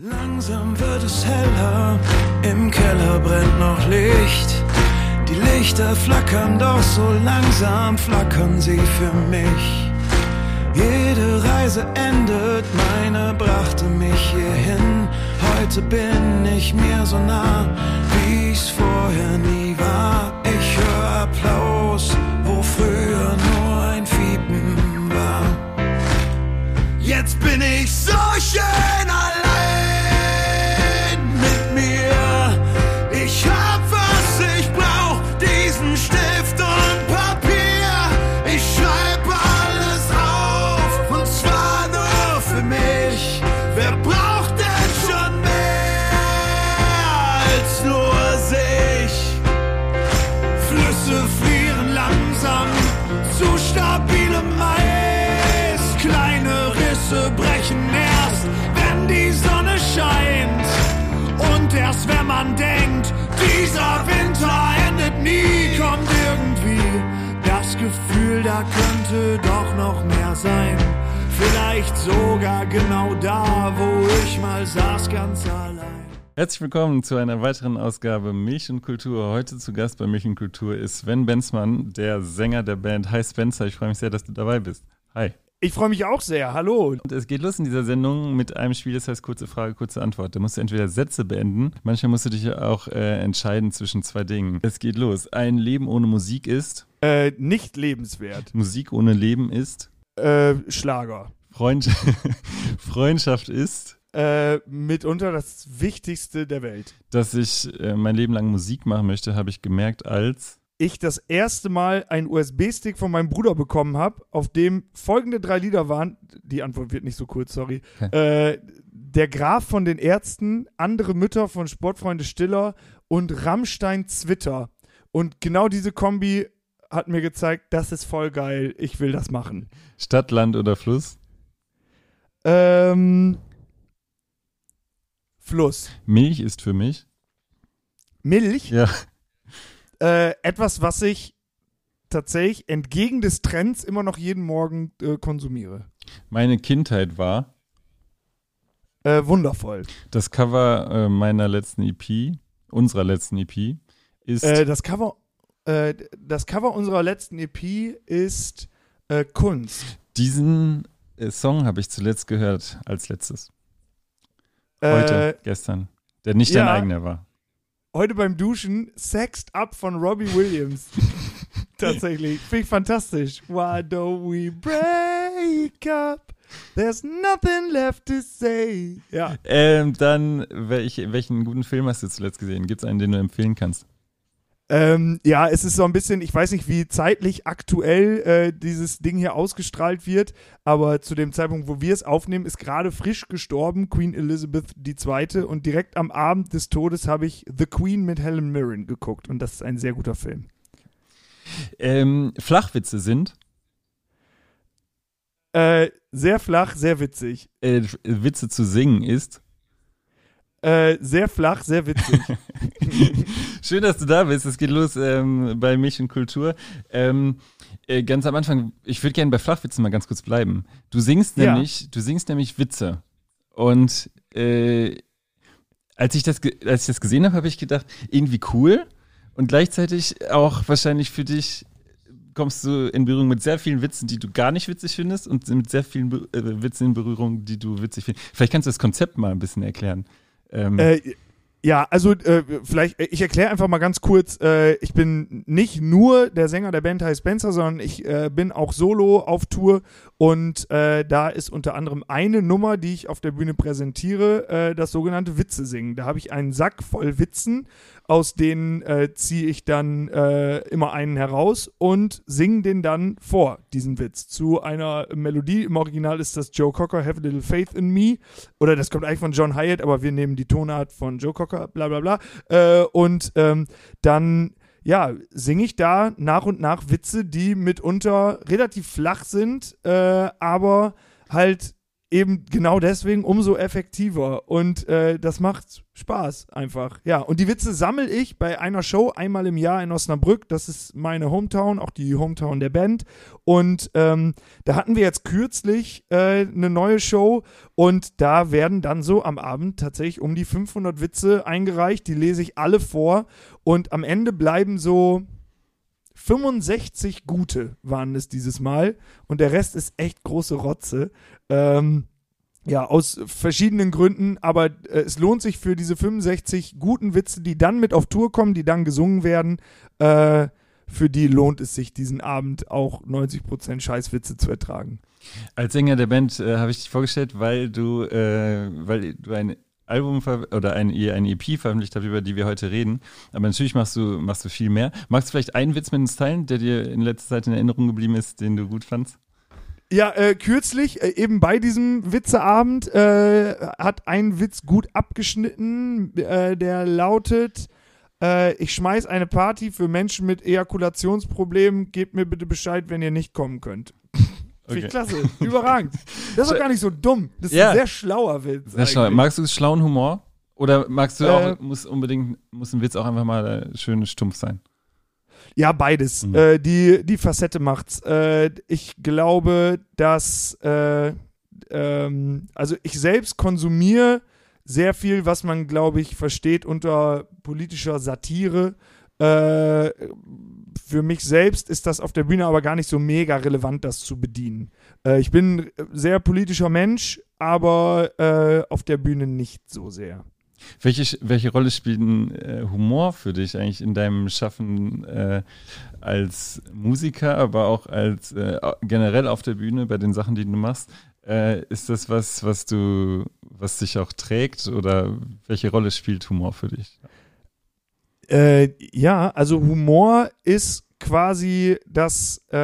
Langsam wird es heller, im Keller brennt noch Licht. Die Lichter flackern, doch so langsam flackern sie für mich. Jede Reise endet, meine brachte mich hierhin. Heute bin ich mir so nah, wie's vorher nie war. Ich höre Applaus, wo früher nur ein Fiepen war. Jetzt bin ich so schön allein dieser Winter endet nie, kommt irgendwie das Gefühl, da könnte doch noch mehr sein. Vielleicht sogar genau da, wo ich mal saß, ganz allein. Herzlich willkommen zu einer weiteren Ausgabe Milch und Kultur. Heute zu Gast bei Milch und Kultur ist Sven Benzmann, der Sänger der Band. Hi Spencer, ich freue mich sehr, dass du dabei bist. Hi. Ich freue mich auch sehr. Hallo. Und es geht los in dieser Sendung mit einem Spiel, das heißt kurze Frage, kurze Antwort. Da musst du entweder Sätze beenden, manchmal musst du dich auch äh, entscheiden zwischen zwei Dingen. Es geht los. Ein Leben ohne Musik ist. Äh, nicht lebenswert. Musik ohne Leben ist. Äh, Schlager. Freund Freundschaft ist. Äh, mitunter das Wichtigste der Welt. Dass ich äh, mein Leben lang Musik machen möchte, habe ich gemerkt als. Ich das erste Mal einen USB-Stick von meinem Bruder bekommen habe, auf dem folgende drei Lieder waren. Die Antwort wird nicht so kurz, sorry. Äh, der Graf von den Ärzten, andere Mütter von Sportfreunde Stiller und Rammstein Zwitter. Und genau diese Kombi hat mir gezeigt, das ist voll geil, ich will das machen. Stadt, Land oder Fluss? Ähm, Fluss. Milch ist für mich. Milch? Ja. Äh, etwas, was ich tatsächlich entgegen des Trends immer noch jeden Morgen äh, konsumiere. Meine Kindheit war Äh, wundervoll. das Cover äh, meiner letzten EP, unserer letzten EP, ist Äh, das Cover, das Cover unserer letzten EP ist Kunst. diesen Song habe ich zuletzt gehört als letztes. Heute, gestern. Der nicht ja. dein eigener war. Heute beim Duschen Sexed Up von Robbie Williams. Tatsächlich. Finde ich fantastisch. Why don't we break up? There's nothing left to say. Ja. Ähm, dann, welch, welchen guten Film hast du zuletzt gesehen? Gibt es einen, den du empfehlen kannst? Ähm, ja, es ist so ein bisschen, ich weiß nicht, wie zeitlich aktuell äh, dieses Ding hier ausgestrahlt wird, aber zu dem Zeitpunkt, wo wir es aufnehmen, ist gerade frisch gestorben Queen Elizabeth II. Und direkt am Abend des Todes habe ich The Queen mit Helen Mirren geguckt und das ist ein sehr guter Film. Ähm, Flachwitze sind Äh, sehr flach, sehr witzig. äh, Witze zu singen ist. Äh, sehr flach, sehr witzig. Schön, dass du da bist. Es geht los ähm, bei Milch und Kultur. Ähm, äh, ganz am Anfang, ich würde gerne bei Flachwitzen mal ganz kurz bleiben. Du singst Ja. nämlich, du singst nämlich Witze. Und äh, als ich das, als ich das gesehen habe, habe ich gedacht, irgendwie cool und gleichzeitig auch wahrscheinlich für dich kommst du in Berührung mit sehr vielen Witzen, die du gar nicht witzig findest und mit sehr vielen Be äh, Witzen in Berührung, die du witzig findest. Vielleicht kannst du das Konzept mal ein bisschen erklären. Ähm, Äh, ja, also äh, vielleicht, ich erkläre einfach mal ganz kurz, äh, ich bin nicht nur der Sänger der Band High Spencer, sondern ich äh, bin auch solo auf Tour und äh, da ist unter anderem eine Nummer, die ich auf der Bühne präsentiere, äh, das sogenannte Witze singen. Da habe ich einen Sack voll Witzen, aus denen äh, ziehe ich dann äh, immer einen heraus und singe den dann vor, diesen Witz, zu einer Melodie. Im Original ist das Joe Cocker, Have a Little Faith in Me. Oder das kommt eigentlich von John Hyatt, aber wir nehmen die Tonart von Joe Cocker, bla bla bla. Äh, und ähm, dann ja, singe ich da nach und nach Witze, die mitunter relativ flach sind, äh, aber halt eben genau deswegen umso effektiver. Und äh, das macht Spaß einfach. Ja, und die Witze sammle ich bei einer Show einmal im Jahr in Osnabrück. Das ist meine Hometown, auch die Hometown der Band. Und ähm, da hatten wir jetzt kürzlich äh, eine neue Show und da werden dann so am Abend tatsächlich um die 500 Witze eingereicht. Die lese ich alle vor und am Ende bleiben so 65 gute waren es dieses Mal und der Rest ist echt große Rotze. Ähm, ja, aus verschiedenen Gründen, aber äh, es lohnt sich für diese 65 guten Witze, die dann mit auf Tour kommen, die dann gesungen werden, äh, für die lohnt es sich, diesen Abend auch 90% Scheißwitze zu ertragen. Als Sänger der Band äh, habe ich dich vorgestellt, weil du, äh, weil du ein Album oder ein, eine EP veröffentlicht habt, über die wir heute reden. Aber natürlich machst du, machst du viel mehr. Magst du vielleicht einen Witz mit uns teilen, der dir in letzter Zeit in Erinnerung geblieben ist, den du gut fandst? Ja, äh, kürzlich, äh, eben bei diesem Witzeabend, äh, hat ein Witz gut abgeschnitten, äh, der lautet, äh, ich schmeiß eine Party für Menschen mit Ejakulationsproblemen, gebt mir bitte Bescheid, wenn ihr nicht kommen könnt. Finde ich klasse, überragend. Das ist doch gar nicht so dumm. Das ist Ja. ein sehr schlauer Witz. Sehr schlau. Magst du schlauen Humor? Oder magst du Äh, auch, muss unbedingt, muss ein Witz auch einfach mal äh, schön stumpf sein? Ja, beides. Mhm. Äh, die, die Facette macht's. Äh, ich glaube, dass, äh, ähm, also ich selbst konsumiere sehr viel, was man, glaube ich, versteht unter politischer Satire. Äh, für mich selbst ist das auf der Bühne aber gar nicht so mega relevant, das zu bedienen. Äh, ich bin sehr politischer Mensch, aber äh, auf der Bühne nicht so sehr. Welche, welche Rolle spielt äh, Humor für dich eigentlich in deinem Schaffen äh, als Musiker, aber auch als äh, generell auf der Bühne bei den Sachen, die du machst? Äh, ist das was, was du, was dich auch trägt oder welche Rolle spielt Humor für dich? Äh, ja, also Humor ist quasi das, äh,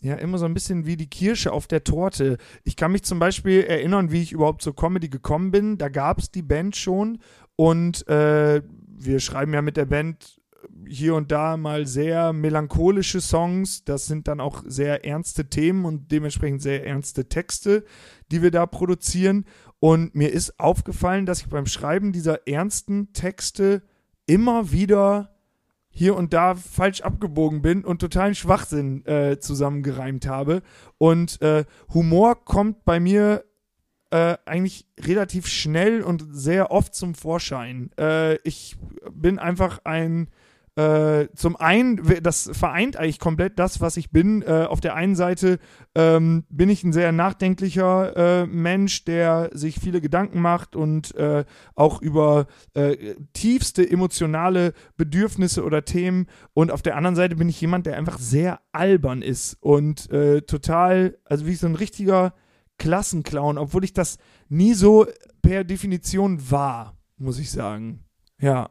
ja, immer so ein bisschen wie die Kirsche auf der Torte. Ich kann mich zum Beispiel erinnern, wie ich überhaupt zur Comedy gekommen bin. Da gab es die Band schon und äh, wir schreiben ja mit der Band hier und da mal sehr melancholische Songs. Das sind dann auch sehr ernste Themen und dementsprechend sehr ernste Texte, die wir da produzieren. Und mir ist aufgefallen, dass ich beim Schreiben dieser ernsten Texte immer wieder hier und da falsch abgebogen bin und totalen Schwachsinn äh, zusammengereimt habe. Und äh, Humor kommt bei mir äh, eigentlich relativ schnell und sehr oft zum Vorschein. Äh, ich bin einfach ein äh, zum einen, das vereint eigentlich komplett das, was ich bin. Äh, auf der einen Seite ähm, bin ich ein sehr nachdenklicher äh, Mensch, der sich viele Gedanken macht und äh, auch über äh, tiefste emotionale Bedürfnisse oder Themen. Und auf der anderen Seite bin ich jemand, der einfach sehr albern ist und äh, total, also wie so ein richtiger Klassenclown, obwohl ich das nie so per Definition war, muss ich sagen. Ja.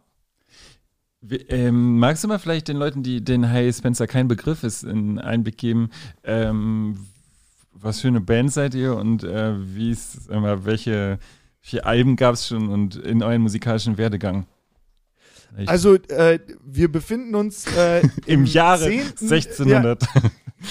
Ähm, magst du mal vielleicht den Leuten, die den Hey Spencer kein Begriff ist, einen Einblick geben, ähm, was für eine Band seid ihr und äh, wie ist, mal, welche, welche Alben gab es schon und in euren musikalischen Werdegang? Ich- Also, äh, wir befinden uns äh, im Jahre 10. 1600. Ja,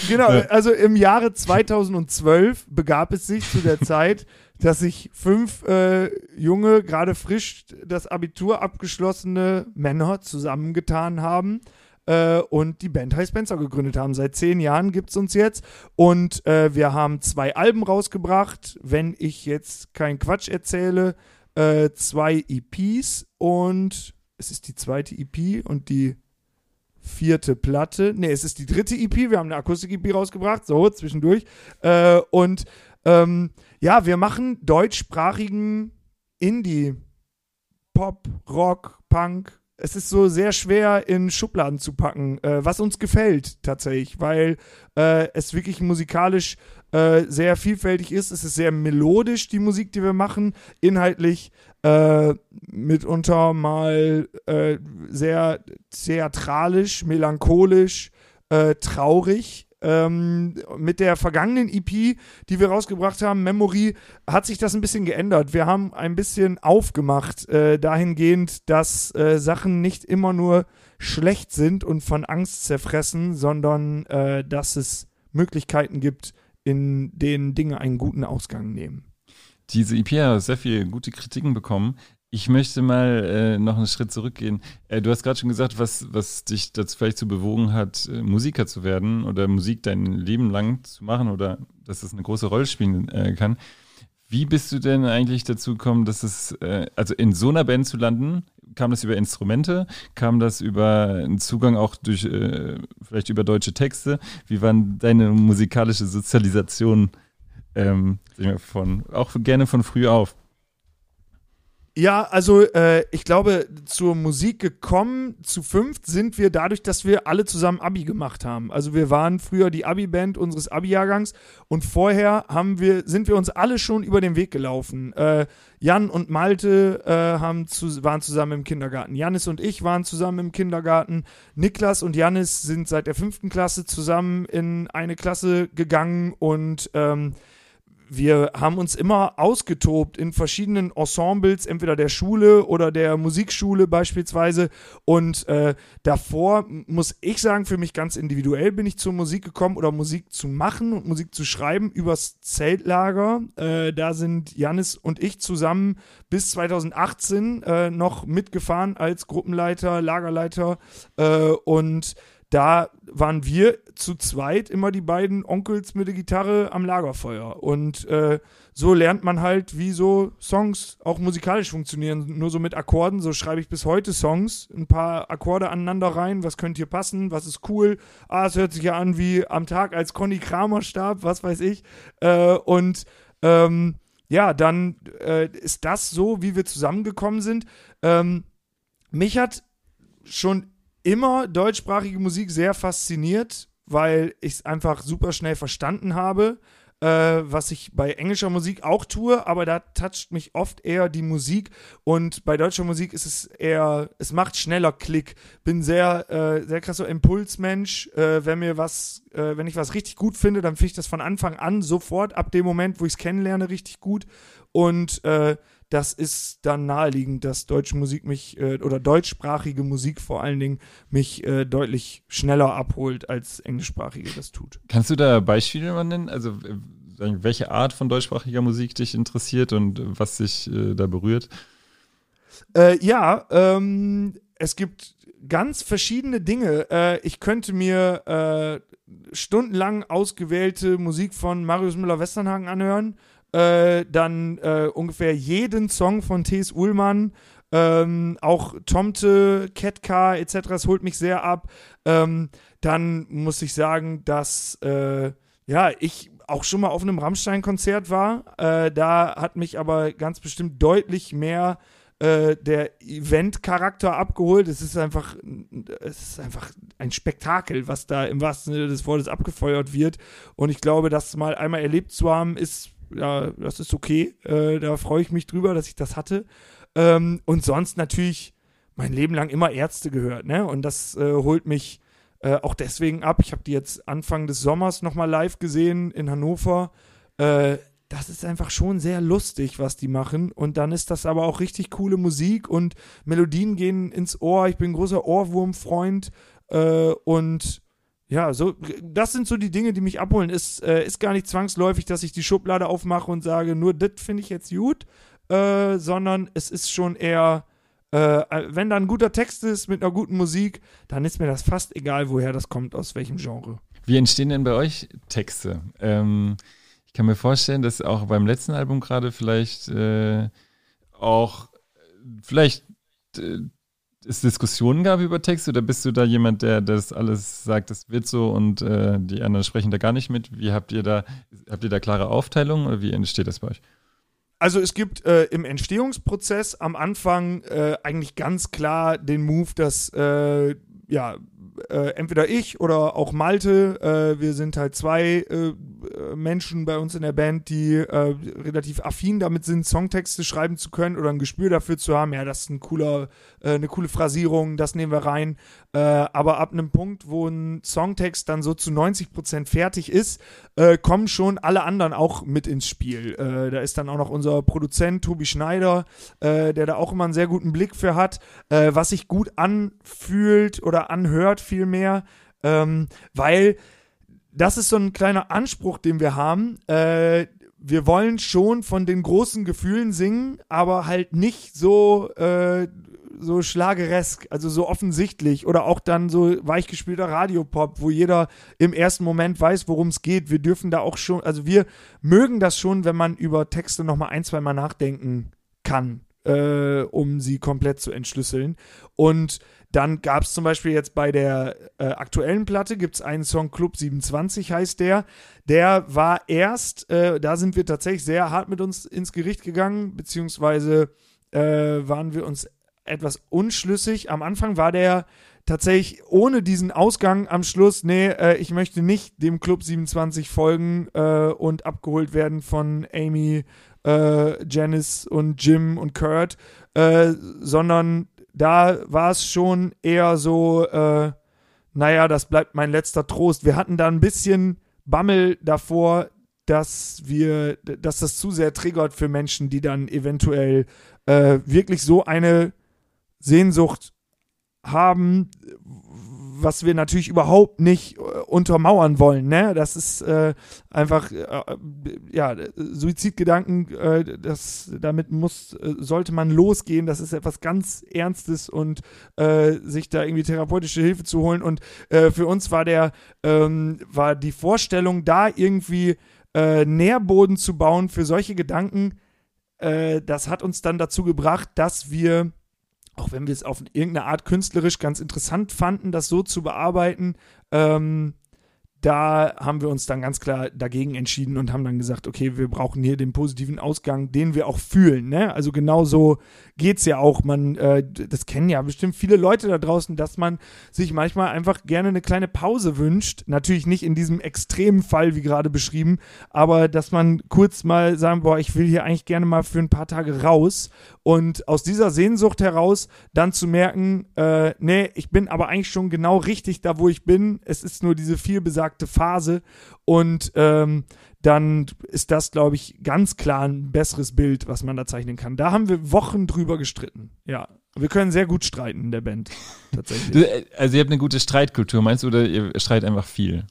genau, also im Jahre 2012 begab es sich zu der Zeit, dass sich fünf äh, junge, gerade frisch das Abitur abgeschlossene Männer zusammengetan haben äh, und die Band High Spencer gegründet haben. Seit zehn Jahren gibt es uns jetzt und äh, wir haben zwei Alben rausgebracht. Wenn ich jetzt keinen Quatsch erzähle, äh, zwei EPs und es ist die zweite EP und die vierte Platte. Ne, es ist die dritte EP. Wir haben eine Akustik-EP rausgebracht, so zwischendurch. Äh, und ähm, ja, wir machen deutschsprachigen Indie, Pop, Rock, Punk. Es ist so sehr schwer in Schubladen zu packen, äh, was uns gefällt tatsächlich, weil äh, es wirklich musikalisch äh, sehr vielfältig ist. Es ist sehr melodisch, die Musik, die wir machen. Inhaltlich äh, mitunter mal äh, sehr theatralisch, melancholisch, äh, traurig. Ähm, mit der vergangenen EP, die wir rausgebracht haben, Memory, hat sich das ein bisschen geändert. Wir haben ein bisschen aufgemacht, äh, dahingehend, dass äh, Sachen nicht immer nur schlecht sind und von Angst zerfressen, sondern äh, dass es Möglichkeiten gibt, in denen Dinge einen guten Ausgang nehmen. Diese EP hat sehr viele gute Kritiken bekommen. Ich möchte mal äh, noch einen Schritt zurückgehen. Äh, du hast gerade schon gesagt, was, was dich dazu vielleicht zu bewogen hat, äh, Musiker zu werden oder Musik dein Leben lang zu machen oder dass es eine große Rolle spielen äh, kann. Wie bist du denn eigentlich dazu gekommen, dass es, äh, also in so einer Band zu landen? Kam das über Instrumente? Kam das über einen Zugang auch durch, äh, vielleicht über deutsche Texte? Wie war deine musikalische Sozialisation ähm, von, auch gerne von früh auf? Ja, also äh, ich glaube, zur Musik gekommen, zu fünft sind wir dadurch, dass wir alle zusammen Abi gemacht haben. Also wir waren früher die Abi-Band unseres Abi-Jahrgangs und vorher haben wir, sind wir uns alle schon über den Weg gelaufen. Äh, Jan und Malte äh, haben zu, waren zusammen im Kindergarten. Janis und ich waren zusammen im Kindergarten. Niklas und Janis sind seit der fünften Klasse zusammen in eine Klasse gegangen und ähm, wir haben uns immer ausgetobt in verschiedenen Ensembles, entweder der Schule oder der Musikschule beispielsweise. Und äh, davor muss ich sagen, für mich ganz individuell bin ich zur Musik gekommen oder Musik zu machen und Musik zu schreiben übers Zeltlager. Äh, da sind Janis und ich zusammen bis 2018 äh, noch mitgefahren als Gruppenleiter, Lagerleiter äh, und da waren wir zu zweit immer die beiden Onkels mit der Gitarre am Lagerfeuer. Und äh, so lernt man halt, wie so Songs auch musikalisch funktionieren. Nur so mit Akkorden. So schreibe ich bis heute Songs. Ein paar Akkorde aneinander rein. Was könnte hier passen? Was ist cool? Ah, es hört sich ja an wie am Tag, als Conny Kramer starb. Was weiß ich. Äh, und ähm, ja, dann äh, ist das so, wie wir zusammengekommen sind. Ähm, mich hat schon immer deutschsprachige Musik sehr fasziniert, weil ich es einfach super schnell verstanden habe. Äh, was ich bei englischer Musik auch tue, aber da toucht mich oft eher die Musik und bei deutscher Musik ist es eher, es macht schneller Klick. Bin sehr, äh, sehr krasser Impulsmensch. Äh, wenn mir was, äh, wenn ich was richtig gut finde, dann finde ich das von Anfang an sofort ab dem Moment, wo ich es kennenlerne, richtig gut. Und äh, das ist dann naheliegend, dass deutsche Musik mich äh, oder deutschsprachige Musik vor allen Dingen mich äh, deutlich schneller abholt, als englischsprachige das tut. Kannst du da Beispiele mal nennen? Also äh, welche Art von deutschsprachiger Musik dich interessiert und was dich äh, da berührt? Äh, ja, ähm, es gibt ganz verschiedene Dinge. Äh, ich könnte mir stundenlang ausgewählte Musik von Marius Müller-Westernhagen anhören äh, dann äh, ungefähr jeden Song von T.S. Ullmann, ähm, auch Tomte, Ketka etc. Das holt mich sehr ab. Ähm, dann muss ich sagen, dass äh, ja ich auch schon mal auf einem Rammstein-Konzert war. Äh, da hat mich aber ganz bestimmt deutlich mehr äh, der Event-Charakter abgeholt. Es ist einfach, es ist einfach ein Spektakel, was da im wahrsten Sinne des Wortes abgefeuert wird. Und ich glaube, das mal einmal erlebt zu haben, ist ja, das ist okay. Äh, da freue ich mich drüber, dass ich das hatte. Ähm, und sonst natürlich mein Leben lang immer Ärzte gehört, ne? Und das äh, holt mich äh, auch deswegen ab. Ich habe die jetzt Anfang des Sommers nochmal live gesehen in Hannover. Äh, das ist einfach schon sehr lustig, was die machen. Und dann ist das aber auch richtig coole Musik und Melodien gehen ins Ohr. Ich bin ein großer Ohrwurmfreund äh, und ja, so, das sind so die Dinge, die mich abholen. Es äh, ist gar nicht zwangsläufig, dass ich die Schublade aufmache und sage, nur das finde ich jetzt gut, äh, sondern es ist schon eher, äh, wenn da ein guter Text ist mit einer guten Musik, dann ist mir das fast egal, woher das kommt, aus welchem Genre. Wie entstehen denn bei euch Texte? Ähm, ich kann mir vorstellen, dass auch beim letzten Album gerade vielleicht äh, auch vielleicht äh, es Diskussionen gab über Text oder bist du da jemand, der das alles sagt, das wird so und äh, die anderen sprechen da gar nicht mit? Wie habt ihr da, habt ihr da klare Aufteilungen oder wie entsteht das bei euch? Also es gibt äh, im Entstehungsprozess am Anfang äh, eigentlich ganz klar den Move, dass äh, ja äh, entweder ich oder auch Malte, äh, wir sind halt zwei äh, Menschen bei uns in der Band, die äh, relativ affin damit sind, Songtexte schreiben zu können oder ein Gespür dafür zu haben, ja, das ist ein cooler, äh, eine coole Phrasierung, das nehmen wir rein. Äh, aber ab einem Punkt, wo ein Songtext dann so zu 90 Prozent fertig ist, kommen schon alle anderen auch mit ins Spiel. da ist dann auch noch unser Produzent Tobi Schneider, der da auch immer einen sehr guten Blick für hat, was sich gut anfühlt oder anhört vielmehr, ähm, weil das ist so ein kleiner Anspruch, den wir haben. Äh, wir wollen schon von den großen Gefühlen singen, aber halt nicht so, äh, so schlageresk, also so offensichtlich oder auch dann so weichgespielter Radiopop, wo jeder im ersten Moment weiß, worum es geht. Wir dürfen da auch schon, also wir mögen das schon, wenn man über Texte nochmal ein, zwei Mal nachdenken kann, äh, um sie komplett zu entschlüsseln. Und dann gab es zum Beispiel jetzt bei der äh, aktuellen Platte, gibt es einen Song Club 27 heißt der. Der war erst, äh, da sind wir tatsächlich sehr hart mit uns ins Gericht gegangen, beziehungsweise äh, waren wir uns etwas unschlüssig. Am Anfang war der tatsächlich ohne diesen Ausgang am Schluss, nee, äh, ich möchte nicht dem Club 27 folgen äh, und abgeholt werden von Amy, äh, Janice und Jim und Kurt, äh, sondern da war es schon eher so, äh, naja, das bleibt mein letzter Trost. Wir hatten da ein bisschen Bammel davor, dass wir, dass das zu sehr triggert für Menschen, die dann eventuell äh, wirklich so eine Sehnsucht haben, was wir natürlich überhaupt nicht äh, untermauern wollen. Ne? Das ist äh, einfach, äh, ja, Suizidgedanken, äh, das, damit muss, äh, sollte man losgehen. Das ist etwas ganz Ernstes und äh, sich da irgendwie therapeutische Hilfe zu holen. Und für uns war der, ähm, war die Vorstellung, da irgendwie Nährboden zu bauen für solche Gedanken, das hat uns dann dazu gebracht, dass wir auch wenn wir es auf irgendeine Art künstlerisch ganz interessant fanden, das so zu bearbeiten, ähm, da haben wir uns dann ganz klar dagegen entschieden und haben dann gesagt, okay, wir brauchen hier den positiven Ausgang, den wir auch fühlen. Ne? Also genauso geht es ja auch. Man, äh, das kennen ja bestimmt viele Leute da draußen, dass man sich manchmal einfach gerne eine kleine Pause wünscht. Natürlich nicht in diesem extremen Fall, wie gerade beschrieben, aber dass man kurz mal sagen, boah, ich will hier eigentlich gerne mal für ein paar Tage raus. Und aus dieser Sehnsucht heraus dann zu merken, äh, nee, ich bin aber eigentlich schon genau richtig da, wo ich bin. Es ist nur diese viel besagte Phase. Und ähm, dann ist das, glaube ich, ganz klar ein besseres Bild, was man da zeichnen kann. Da haben wir Wochen drüber gestritten. Ja. Wir können sehr gut streiten in der Band. Tatsächlich. Äh, also ihr habt eine gute Streitkultur, meinst du, oder ihr streitet einfach viel?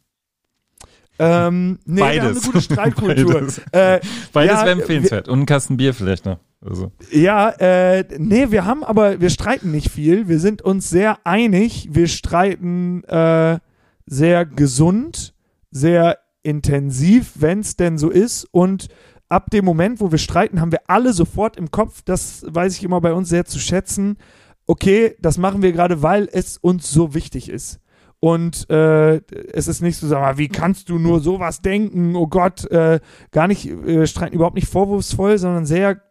Ähm, nee, Beides. wir haben eine gute Streitkultur. Beides, Äh, Beides Ja, wäre empfehlenswert. Und einen Kasten Bier vielleicht noch. Also. Ja, äh, nee, wir haben aber, wir streiten nicht viel. Wir sind uns sehr einig. Wir streiten äh, sehr gesund, sehr intensiv, wenn es denn so ist. Und ab dem Moment, wo wir streiten, haben wir alle sofort im Kopf, das weiß ich immer bei uns sehr zu schätzen, okay, das machen wir gerade, weil es uns so wichtig ist. Und äh, es ist nicht so, sag mal, wie kannst du nur sowas denken? Oh Gott, äh, gar nicht, äh, streiten überhaupt nicht vorwurfsvoll, sondern sehr,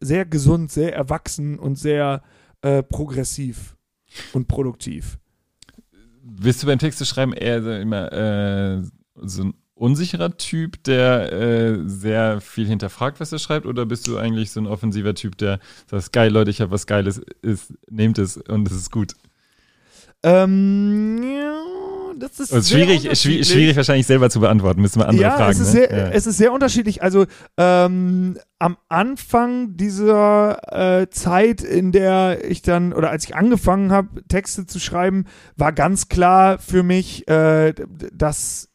sehr gesund, sehr erwachsen und sehr äh, progressiv und produktiv. Bist du beim Texte schreiben eher so immer äh, so ein unsicherer Typ, der äh, sehr viel hinterfragt, was er schreibt, oder bist du eigentlich so ein offensiver Typ, der sagt, geil, Leute, ich habe was Geiles, ist, nehmt es und es ist gut? Ähm, ja, das ist sehr schwierig, schwierig wahrscheinlich selber zu beantworten, müssen wir andere ja, fragen. es ist, ne? sehr, ja. es ist sehr unterschiedlich. Also ähm, am Anfang dieser äh, Zeit, in der ich dann, oder als ich angefangen habe, Texte zu schreiben, war ganz klar für mich, äh, dass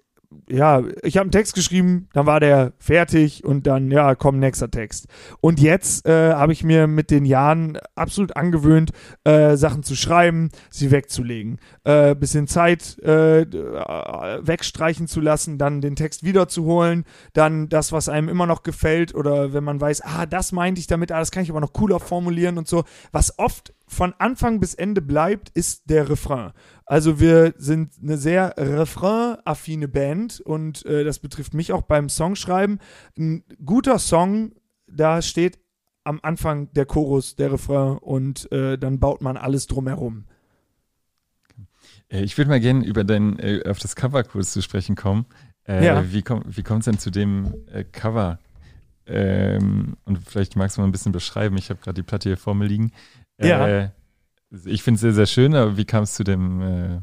ja, ich habe einen Text geschrieben, dann war der fertig und dann, ja, komm, nächster Text. Und jetzt äh, habe ich mir mit den Jahren absolut angewöhnt, äh, Sachen zu schreiben, sie wegzulegen. Äh, bisschen Zeit äh, wegstreichen zu lassen, dann den Text wiederzuholen, dann das, was einem immer noch gefällt oder wenn man weiß, ah, das meinte ich damit, ah, das kann ich aber noch cooler formulieren und so. Was oft von Anfang bis Ende bleibt, ist der Refrain. Also wir sind eine sehr refrain-affine Band und äh, das betrifft mich auch beim Songschreiben. Ein guter Song, da steht am Anfang der Chorus, der Refrain und äh, dann baut man alles drumherum. Äh, Ich würde mal gerne über dein, äh, auf das Cover kurz zu sprechen kommen. Äh, Ja. Wie kommt wie kommt's denn zu dem äh, Cover? Ähm, und vielleicht magst du mal ein bisschen beschreiben. Ich habe gerade die Platte hier vor mir liegen. Ja. Äh, ich finde es sehr, sehr schön, aber wie kam es zu dem äh,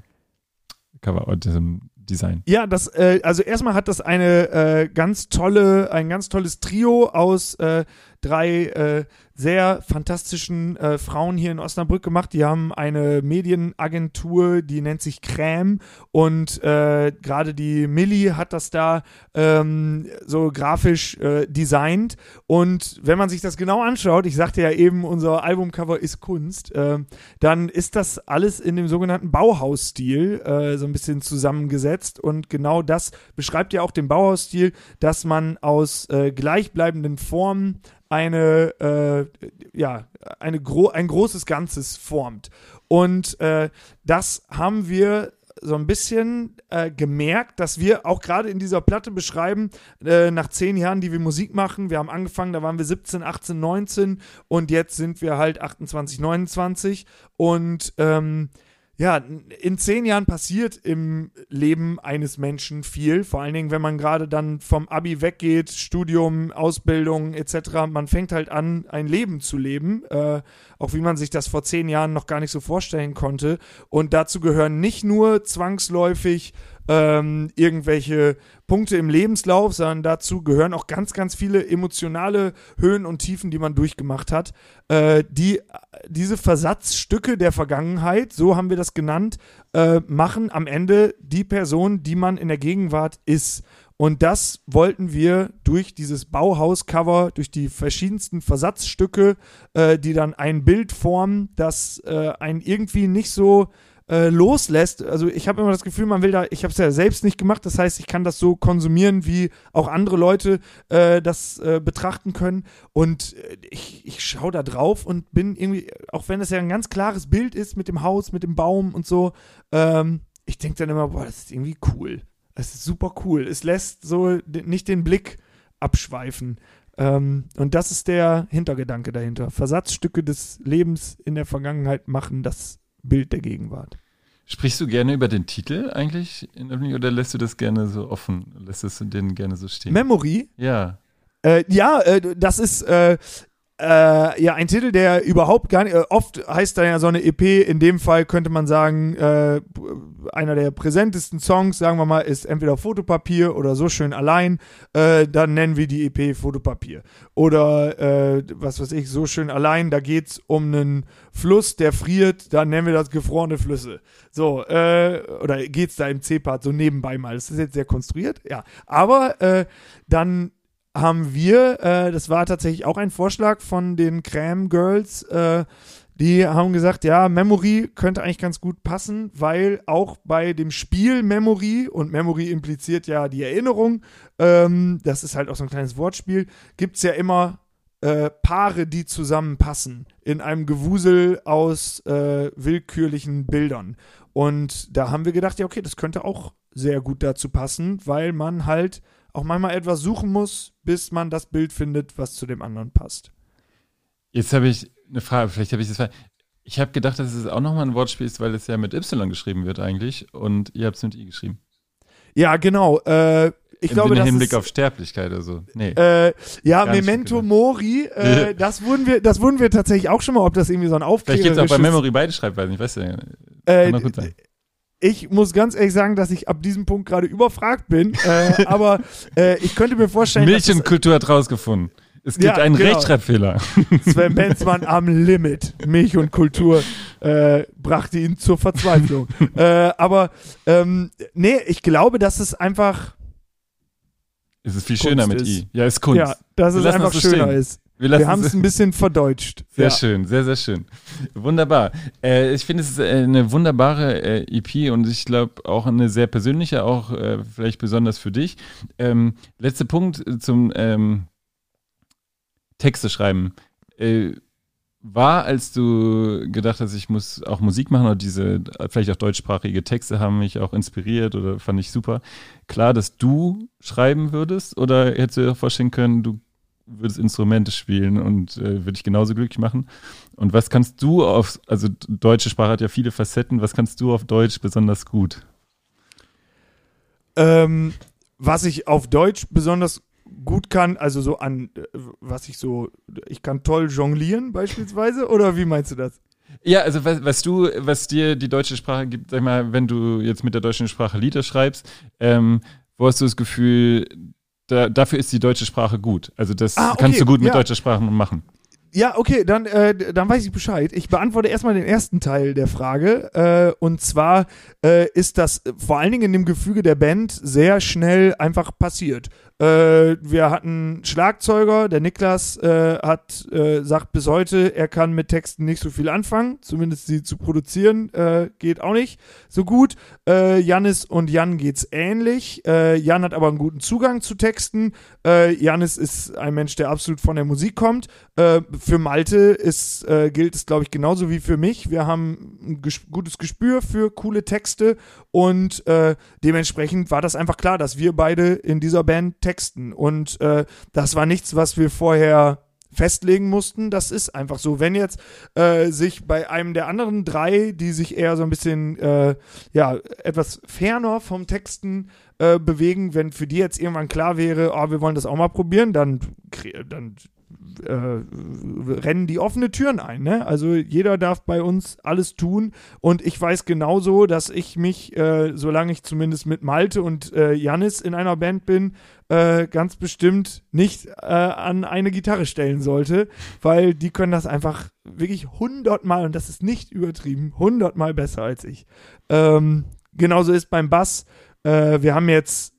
Cover und diesem Design? Ja, das, äh, also erstmal hat das eine äh, ganz tolle, ein ganz tolles Trio aus äh, drei äh, sehr fantastischen äh, Frauen hier in Osnabrück gemacht. Die haben eine Medienagentur, die nennt sich Crème und äh, gerade die Millie hat das da ähm, so grafisch äh, designt. Und wenn man sich das genau anschaut, ich sagte ja eben, unser Albumcover ist Kunst, äh, dann ist das alles in dem sogenannten Bauhausstil äh, so ein bisschen zusammengesetzt. Und genau das beschreibt ja auch den Bauhausstil, dass man aus äh, gleichbleibenden Formen eine, äh, ja, eine gro ein großes Ganzes formt. Und äh, das haben wir so ein bisschen äh, gemerkt, dass wir auch gerade in dieser Platte beschreiben, äh, nach zehn Jahren, die wir Musik machen, wir haben angefangen, da waren wir 17, 18, 19 und jetzt sind wir halt 28, 29 und ähm, ja, in zehn Jahren passiert im Leben eines Menschen viel. Vor allen Dingen, wenn man gerade dann vom Abi weggeht, Studium, Ausbildung etc. Man fängt halt an, ein Leben zu leben, äh, auch wie man sich das vor zehn Jahren noch gar nicht so vorstellen konnte. Und dazu gehören nicht nur zwangsläufig ähm, irgendwelche Punkte im Lebenslauf, sondern dazu gehören auch ganz, ganz viele emotionale Höhen und Tiefen, die man durchgemacht hat. Äh, die, diese Versatzstücke der Vergangenheit, so haben wir das genannt, äh, machen am Ende die Person, die man in der Gegenwart ist. Und das wollten wir durch dieses Bauhaus-Cover, durch die verschiedensten Versatzstücke, äh, die dann ein Bild formen, das äh, einen irgendwie nicht so äh, loslässt. Also ich habe immer das Gefühl, man will da, ich habe es ja selbst nicht gemacht, das heißt, ich kann das so konsumieren, wie auch andere Leute äh, das äh, betrachten können. Und äh, ich, ich schaue da drauf und bin irgendwie, auch wenn es ja ein ganz klares Bild ist mit dem Haus, mit dem Baum und so, ähm, ich denke dann immer, boah, das ist irgendwie cool. Das ist super cool. Es lässt so nicht den Blick abschweifen. Ähm, und das ist der Hintergedanke dahinter. Versatzstücke des Lebens in der Vergangenheit machen das Bild der Gegenwart. Sprichst du gerne über den Titel eigentlich oder lässt du das gerne so offen? Lässt du den gerne so stehen? Memory? Ja. Äh, ja, äh, das ist, äh, äh, ja, ein Titel, der überhaupt gar nicht, äh, oft heißt da ja so eine EP, in dem Fall könnte man sagen, äh, einer der präsentesten Songs, sagen wir mal, ist entweder Fotopapier oder so schön allein, äh, dann nennen wir die EP Fotopapier. Oder, äh, was weiß ich, so schön allein, da geht's um einen Fluss, der friert, dann nennen wir das gefrorene Flüsse. So, äh, oder geht's da im C-Part so nebenbei mal. Das ist jetzt sehr konstruiert, ja. Aber dann haben wir, äh, das war tatsächlich auch ein Vorschlag von den Crème Girls, äh, die haben gesagt, ja, Memory könnte eigentlich ganz gut passen, weil auch bei dem Spiel Memory, und Memory impliziert ja die Erinnerung, ähm, das ist halt auch so ein kleines Wortspiel, gibt es ja immer äh, Paare, die zusammenpassen in einem Gewusel aus äh, willkürlichen Bildern. Und da haben wir gedacht, ja, okay, das könnte auch sehr gut dazu passen, weil man halt auch manchmal etwas suchen muss, bis man das Bild findet, was zu dem anderen passt. Jetzt habe ich eine Frage, vielleicht habe ich das Ich habe gedacht, dass es auch nochmal ein Wortspiel ist, weil es ja mit Y geschrieben wird eigentlich und ihr habt es mit I geschrieben. Ja, genau. Äh, ich Im glaube, Sinne das Hinblick ist, auf Sterblichkeit oder so. Nee. Äh, ja, Memento gedacht. Mori, äh, das wurden wir, das wurden wir tatsächlich auch schon mal, ob das irgendwie so ein Vielleicht gibt es auch bei. Memory beide Schreibweisen, ich weiß ja. Kann äh, gut sein. Ich muss ganz ehrlich sagen, dass ich ab diesem Punkt gerade überfragt bin, äh, aber äh, ich könnte mir vorstellen, Milch dass und Kultur hat rausgefunden. Es gibt Ja, einen genau. Rechtschreibfehler. Sven Benzmann am Limit, Milch und Kultur, äh, brachte ihn zur Verzweiflung. äh, aber ähm, nee, ich glaube, dass es einfach, Es ist viel Kunst schöner mit ist. I. Ja, ist Kunst. ja, dass Wir es einfach das so schöner stehen. ist. Wir, Wir haben es ein bisschen verdeutscht. Sehr ja. schön, sehr, sehr schön. Wunderbar. Äh, ich finde, es ist äh, eine wunderbare äh, EP und ich glaube auch eine sehr persönliche, auch äh, vielleicht besonders für dich. Ähm, letzter Punkt äh, zum ähm, Texte schreiben. Äh, war, als du gedacht hast, ich muss auch Musik machen oder diese vielleicht auch deutschsprachige Texte haben mich auch inspiriert oder fand ich super. Klar, dass du schreiben würdest oder hättest du dir auch vorstellen können, du würdest Instrumente spielen und äh, würde dich genauso glücklich machen. Und was kannst du auf, also deutsche Sprache hat ja viele Facetten, was kannst du auf Deutsch besonders gut? Ähm, was ich auf Deutsch besonders gut kann, also so an, äh, was ich so, ich kann toll jonglieren beispielsweise, oder wie meinst du das? Ja, also was, was du, was dir die deutsche Sprache gibt, sag mal, wenn du jetzt mit der deutschen Sprache Lieder schreibst, ähm, wo hast du das Gefühl, da, dafür ist die deutsche Sprache gut. Also das Ah, okay, kannst du gut mit ja. deutscher Sprache machen. Ja, okay, dann, äh, dann weiß ich Bescheid. Ich beantworte erstmal den ersten Teil der Frage. Äh, und zwar äh, ist das äh, vor allen Dingen in dem Gefüge der Band sehr schnell einfach passiert. Äh, wir hatten Schlagzeuger, der Niklas äh, hat äh, sagt bis heute, er kann mit Texten nicht so viel anfangen, zumindest sie zu produzieren äh, geht auch nicht so gut. Äh, Jannis und Jan geht's ähnlich. Äh, Jan hat aber einen guten Zugang zu Texten. Jannis ist ein Mensch, der absolut von der Musik kommt. Für Malte ist, gilt es, glaube ich, genauso wie für mich. Wir haben ein ges gutes Gespür für coole Texte und dementsprechend war das einfach klar, dass wir beide in dieser Band texten. Und äh, das war nichts, was wir vorher festlegen mussten. Das ist einfach so. Wenn jetzt äh, sich bei einem der anderen drei, die sich eher so ein bisschen, äh, ja, etwas ferner vom Texten äh, bewegen, wenn für die jetzt irgendwann klar wäre, oh, wir wollen das auch mal probieren, dann, dann äh, rennen die offene Türen ein. Ne? Also jeder darf bei uns alles tun und ich weiß genauso, dass ich mich, äh, solange ich zumindest mit Malte und äh, Jannis in einer Band bin, äh, ganz bestimmt nicht äh, an eine Gitarre stellen sollte, weil die können das einfach wirklich hundertmal, und das ist nicht übertrieben, hundertmal besser als ich. Ähm, genauso ist beim Bass. Äh, wir haben jetzt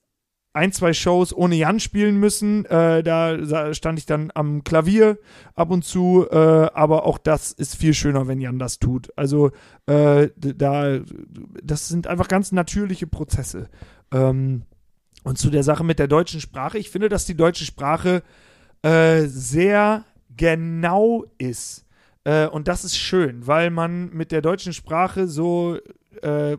ein, zwei Shows ohne Jan spielen müssen. Äh, da stand ich dann am Klavier ab und zu, äh, aber auch das ist viel schöner, wenn Jan das tut. Also äh, da, das sind einfach ganz natürliche Prozesse. Ähm, und zu der Sache mit der deutschen Sprache, ich finde, dass die deutsche Sprache äh, sehr genau ist. Äh, und das ist schön, weil man mit der deutschen Sprache so äh,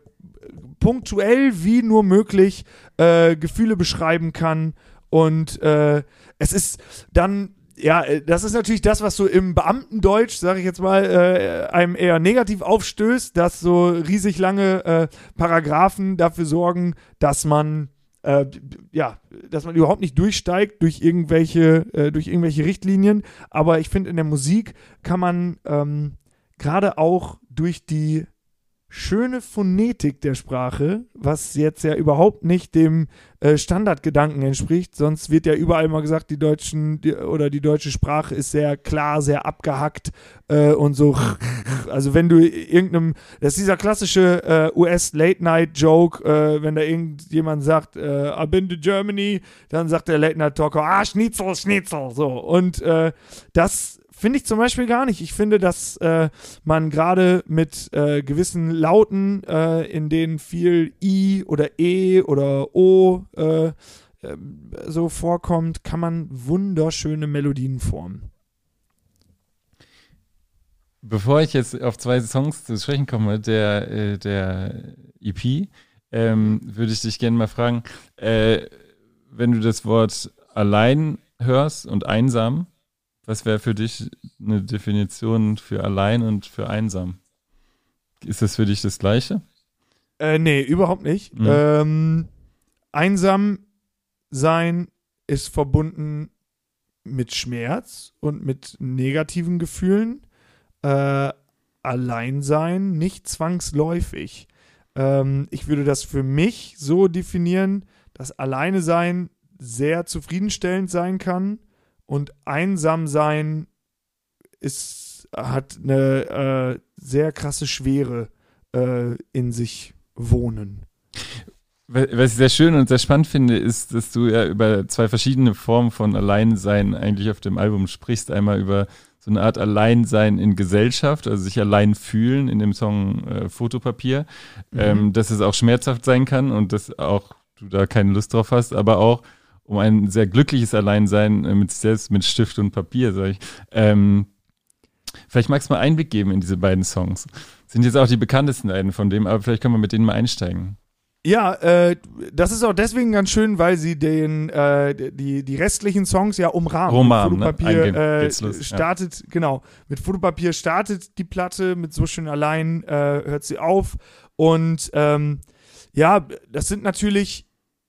punktuell wie nur möglich äh, Gefühle beschreiben kann. Und äh, es ist dann, ja, äh, das ist natürlich das, was so im Beamtendeutsch, sage ich jetzt mal, äh, einem eher negativ aufstößt, dass so riesig lange Paragraphen dafür sorgen, dass man äh, ja, dass man überhaupt nicht durchsteigt durch irgendwelche, äh, durch irgendwelche Richtlinien. Aber ich finde, in der Musik kann man ähm, gerade auch durch die schöne Phonetik der Sprache, was jetzt ja überhaupt nicht dem äh, Standardgedanken entspricht, sonst wird ja überall mal gesagt, die deutschen die, oder die deutsche Sprache ist sehr klar, sehr abgehackt äh, und so. Also wenn du irgendeinem, das ist dieser klassische äh, US Late Night Joke, äh, wenn da irgendjemand sagt, äh, I've been to Germany, dann sagt der Late Night Talker, ah Schnitzel, Schnitzel, so und äh, das Finde ich zum Beispiel gar nicht. Ich finde, dass äh, man gerade mit äh, gewissen Lauten, äh, in denen viel I oder E oder O äh, ähm, so vorkommt, kann man wunderschöne Melodien formen. Bevor ich jetzt auf zwei Songs zu sprechen komme, der, äh, der EP, ähm, würde ich dich gerne mal fragen, äh, wenn du das Wort allein hörst und einsam, was wäre für dich eine Definition für allein und für einsam? Ist das für dich das Gleiche? Äh, nee, überhaupt nicht. Mhm. Ähm, einsam sein ist verbunden mit Schmerz und mit negativen Gefühlen. Äh, allein sein nicht zwangsläufig. Ähm, ich würde das für mich so definieren, dass alleine sein sehr zufriedenstellend sein kann und einsam sein ist, hat eine äh, sehr krasse Schwere äh, in sich wohnen. Was ich sehr schön und sehr spannend finde, ist, dass du ja über zwei verschiedene Formen von Alleinsein eigentlich auf dem Album sprichst. Einmal über so eine Art Alleinsein in Gesellschaft, also sich allein fühlen in dem Song äh, Fotopapier, Mhm. ähm, dass es auch schmerzhaft sein kann und dass auch du da keine Lust drauf hast, aber auch um ein sehr glückliches Alleinsein äh, mit sich selbst, mit Stift und Papier, sag ich. Ähm, vielleicht magst du mal Einblick geben in diese beiden Songs. Sind jetzt auch die bekanntesten beiden von dem, aber vielleicht können wir mit denen mal einsteigen. Ja, äh, das ist auch deswegen ganz schön, weil sie den äh, die die restlichen Songs ja umrahmen. Ne? Fotopapier Eingehen äh, los, ja. startet genau mit Fotopapier startet die Platte mit so schön allein äh, hört sie auf und ähm, ja, das sind natürlich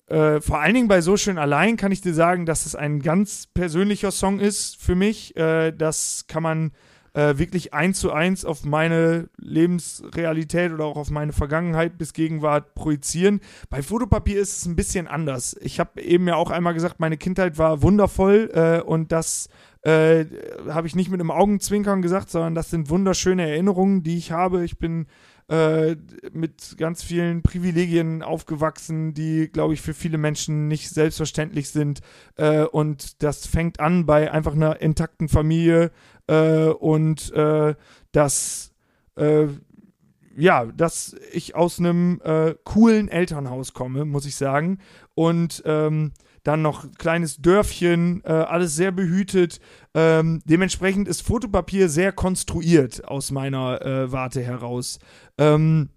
äh, vor allen Dingen bei So schön allein kann ich dir sagen, dass es ein ganz persönlicher Song ist für mich. Äh, das kann man äh, wirklich eins zu eins auf meine Lebensrealität oder auch auf meine Vergangenheit bis Gegenwart projizieren. Bei Fotopapier ist es ein bisschen anders. Ich habe eben ja auch einmal gesagt, meine Kindheit war wundervoll äh, und das äh, habe ich nicht mit einem Augenzwinkern gesagt, sondern das sind wunderschöne Erinnerungen, die ich habe. Ich bin äh, mit ganz vielen Privilegien aufgewachsen, die, glaube ich, für viele Menschen nicht selbstverständlich sind. Äh, und das fängt an bei einfach einer intakten Familie äh, und äh, dass äh, ja, dass ich aus einem äh, coolen Elternhaus komme, muss ich sagen. Und ähm, dann noch kleines Dörfchen, äh, alles sehr behütet. Ähm, dementsprechend ist Fotopapier sehr konstruiert aus meiner äh, Warte heraus. Ähm,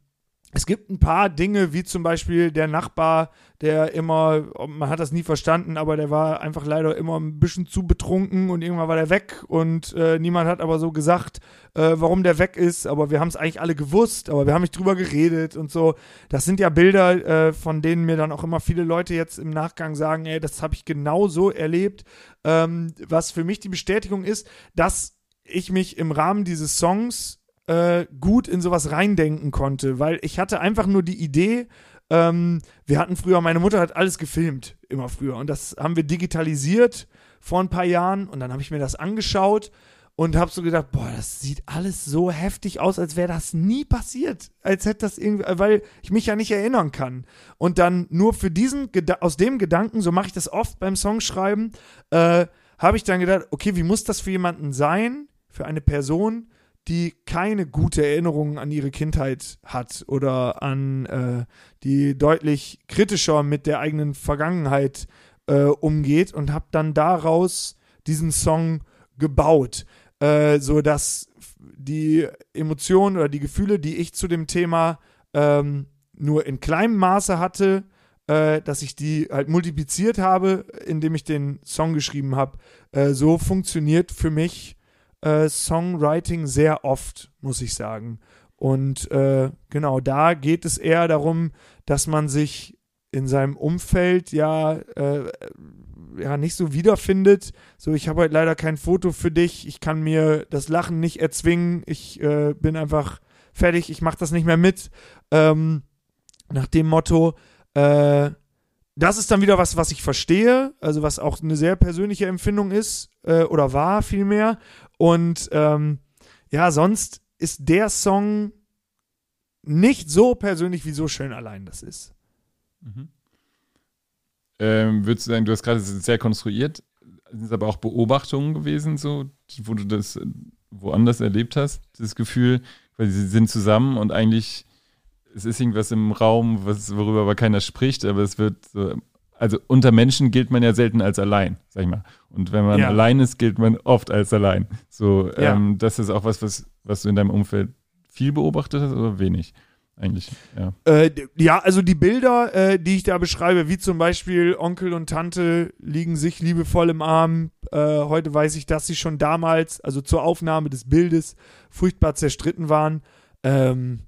es gibt ein paar Dinge, wie zum Beispiel der Nachbar, der immer, man hat das nie verstanden, aber der war einfach leider immer ein bisschen zu betrunken und irgendwann war der weg und äh, niemand hat aber so gesagt, äh, warum der weg ist, aber wir haben es eigentlich alle gewusst, aber wir haben nicht drüber geredet und so. Das sind ja Bilder, äh, von denen mir dann auch immer viele Leute jetzt im Nachgang sagen, ey, das habe ich genau so erlebt, ähm, was für mich die Bestätigung ist, dass ich mich im Rahmen dieses Songs äh, gut in sowas reindenken konnte, weil ich hatte einfach nur die Idee, ähm, wir hatten früher, meine Mutter hat alles gefilmt, immer früher, und das haben wir digitalisiert vor ein paar Jahren und dann habe ich mir das angeschaut und habe so gedacht, boah, das sieht alles so heftig aus, als wäre das nie passiert, als hätte das irgendwie, weil ich mich ja nicht erinnern kann. Und dann nur für diesen, aus dem Gedanken, so mache ich das oft beim Songschreiben, äh, habe ich dann gedacht, okay, wie muss das für jemanden sein, für eine Person, die keine gute Erinnerung an ihre Kindheit hat oder an äh, die deutlich kritischer mit der eigenen Vergangenheit äh, umgeht und habe dann daraus diesen Song gebaut, äh, so dass die Emotionen oder die Gefühle, die ich zu dem Thema ähm, nur in kleinem Maße hatte, äh, dass ich die halt multipliziert habe, indem ich den Song geschrieben habe. Äh, so funktioniert für mich äh, Songwriting sehr oft, muss ich sagen. Und äh, genau, da geht es eher darum, dass man sich in seinem Umfeld ja, äh, ja nicht so wiederfindet. So, ich habe heute leider kein Foto für dich, ich kann mir das Lachen nicht erzwingen, ich äh, bin einfach fertig, ich mache das nicht mehr mit. Ähm, nach dem Motto, äh, das ist dann wieder was, was ich verstehe, also was auch eine sehr persönliche Empfindung ist äh, oder war vielmehr. Und ähm, ja, sonst ist der Song nicht so persönlich, wie so schön allein das ist. Mhm. Ähm, würdest du sagen, du hast gerade sehr konstruiert, sind es aber auch Beobachtungen gewesen, so, wo du das woanders erlebt hast, das Gefühl, weil sie sind zusammen und eigentlich es ist irgendwas im Raum, was, worüber aber keiner spricht, aber es wird so, also unter Menschen gilt man ja selten als allein, sag ich mal. Und wenn man ja. allein ist, gilt man oft als allein. So, ja. ähm, das ist auch was, was, was du in deinem Umfeld viel beobachtet hast oder wenig? Eigentlich, ja. Äh, ja, also die Bilder, äh, die ich da beschreibe, wie zum Beispiel Onkel und Tante liegen sich liebevoll im Arm. Äh, heute weiß ich, dass sie schon damals, also zur Aufnahme des Bildes, furchtbar zerstritten waren. Ähm,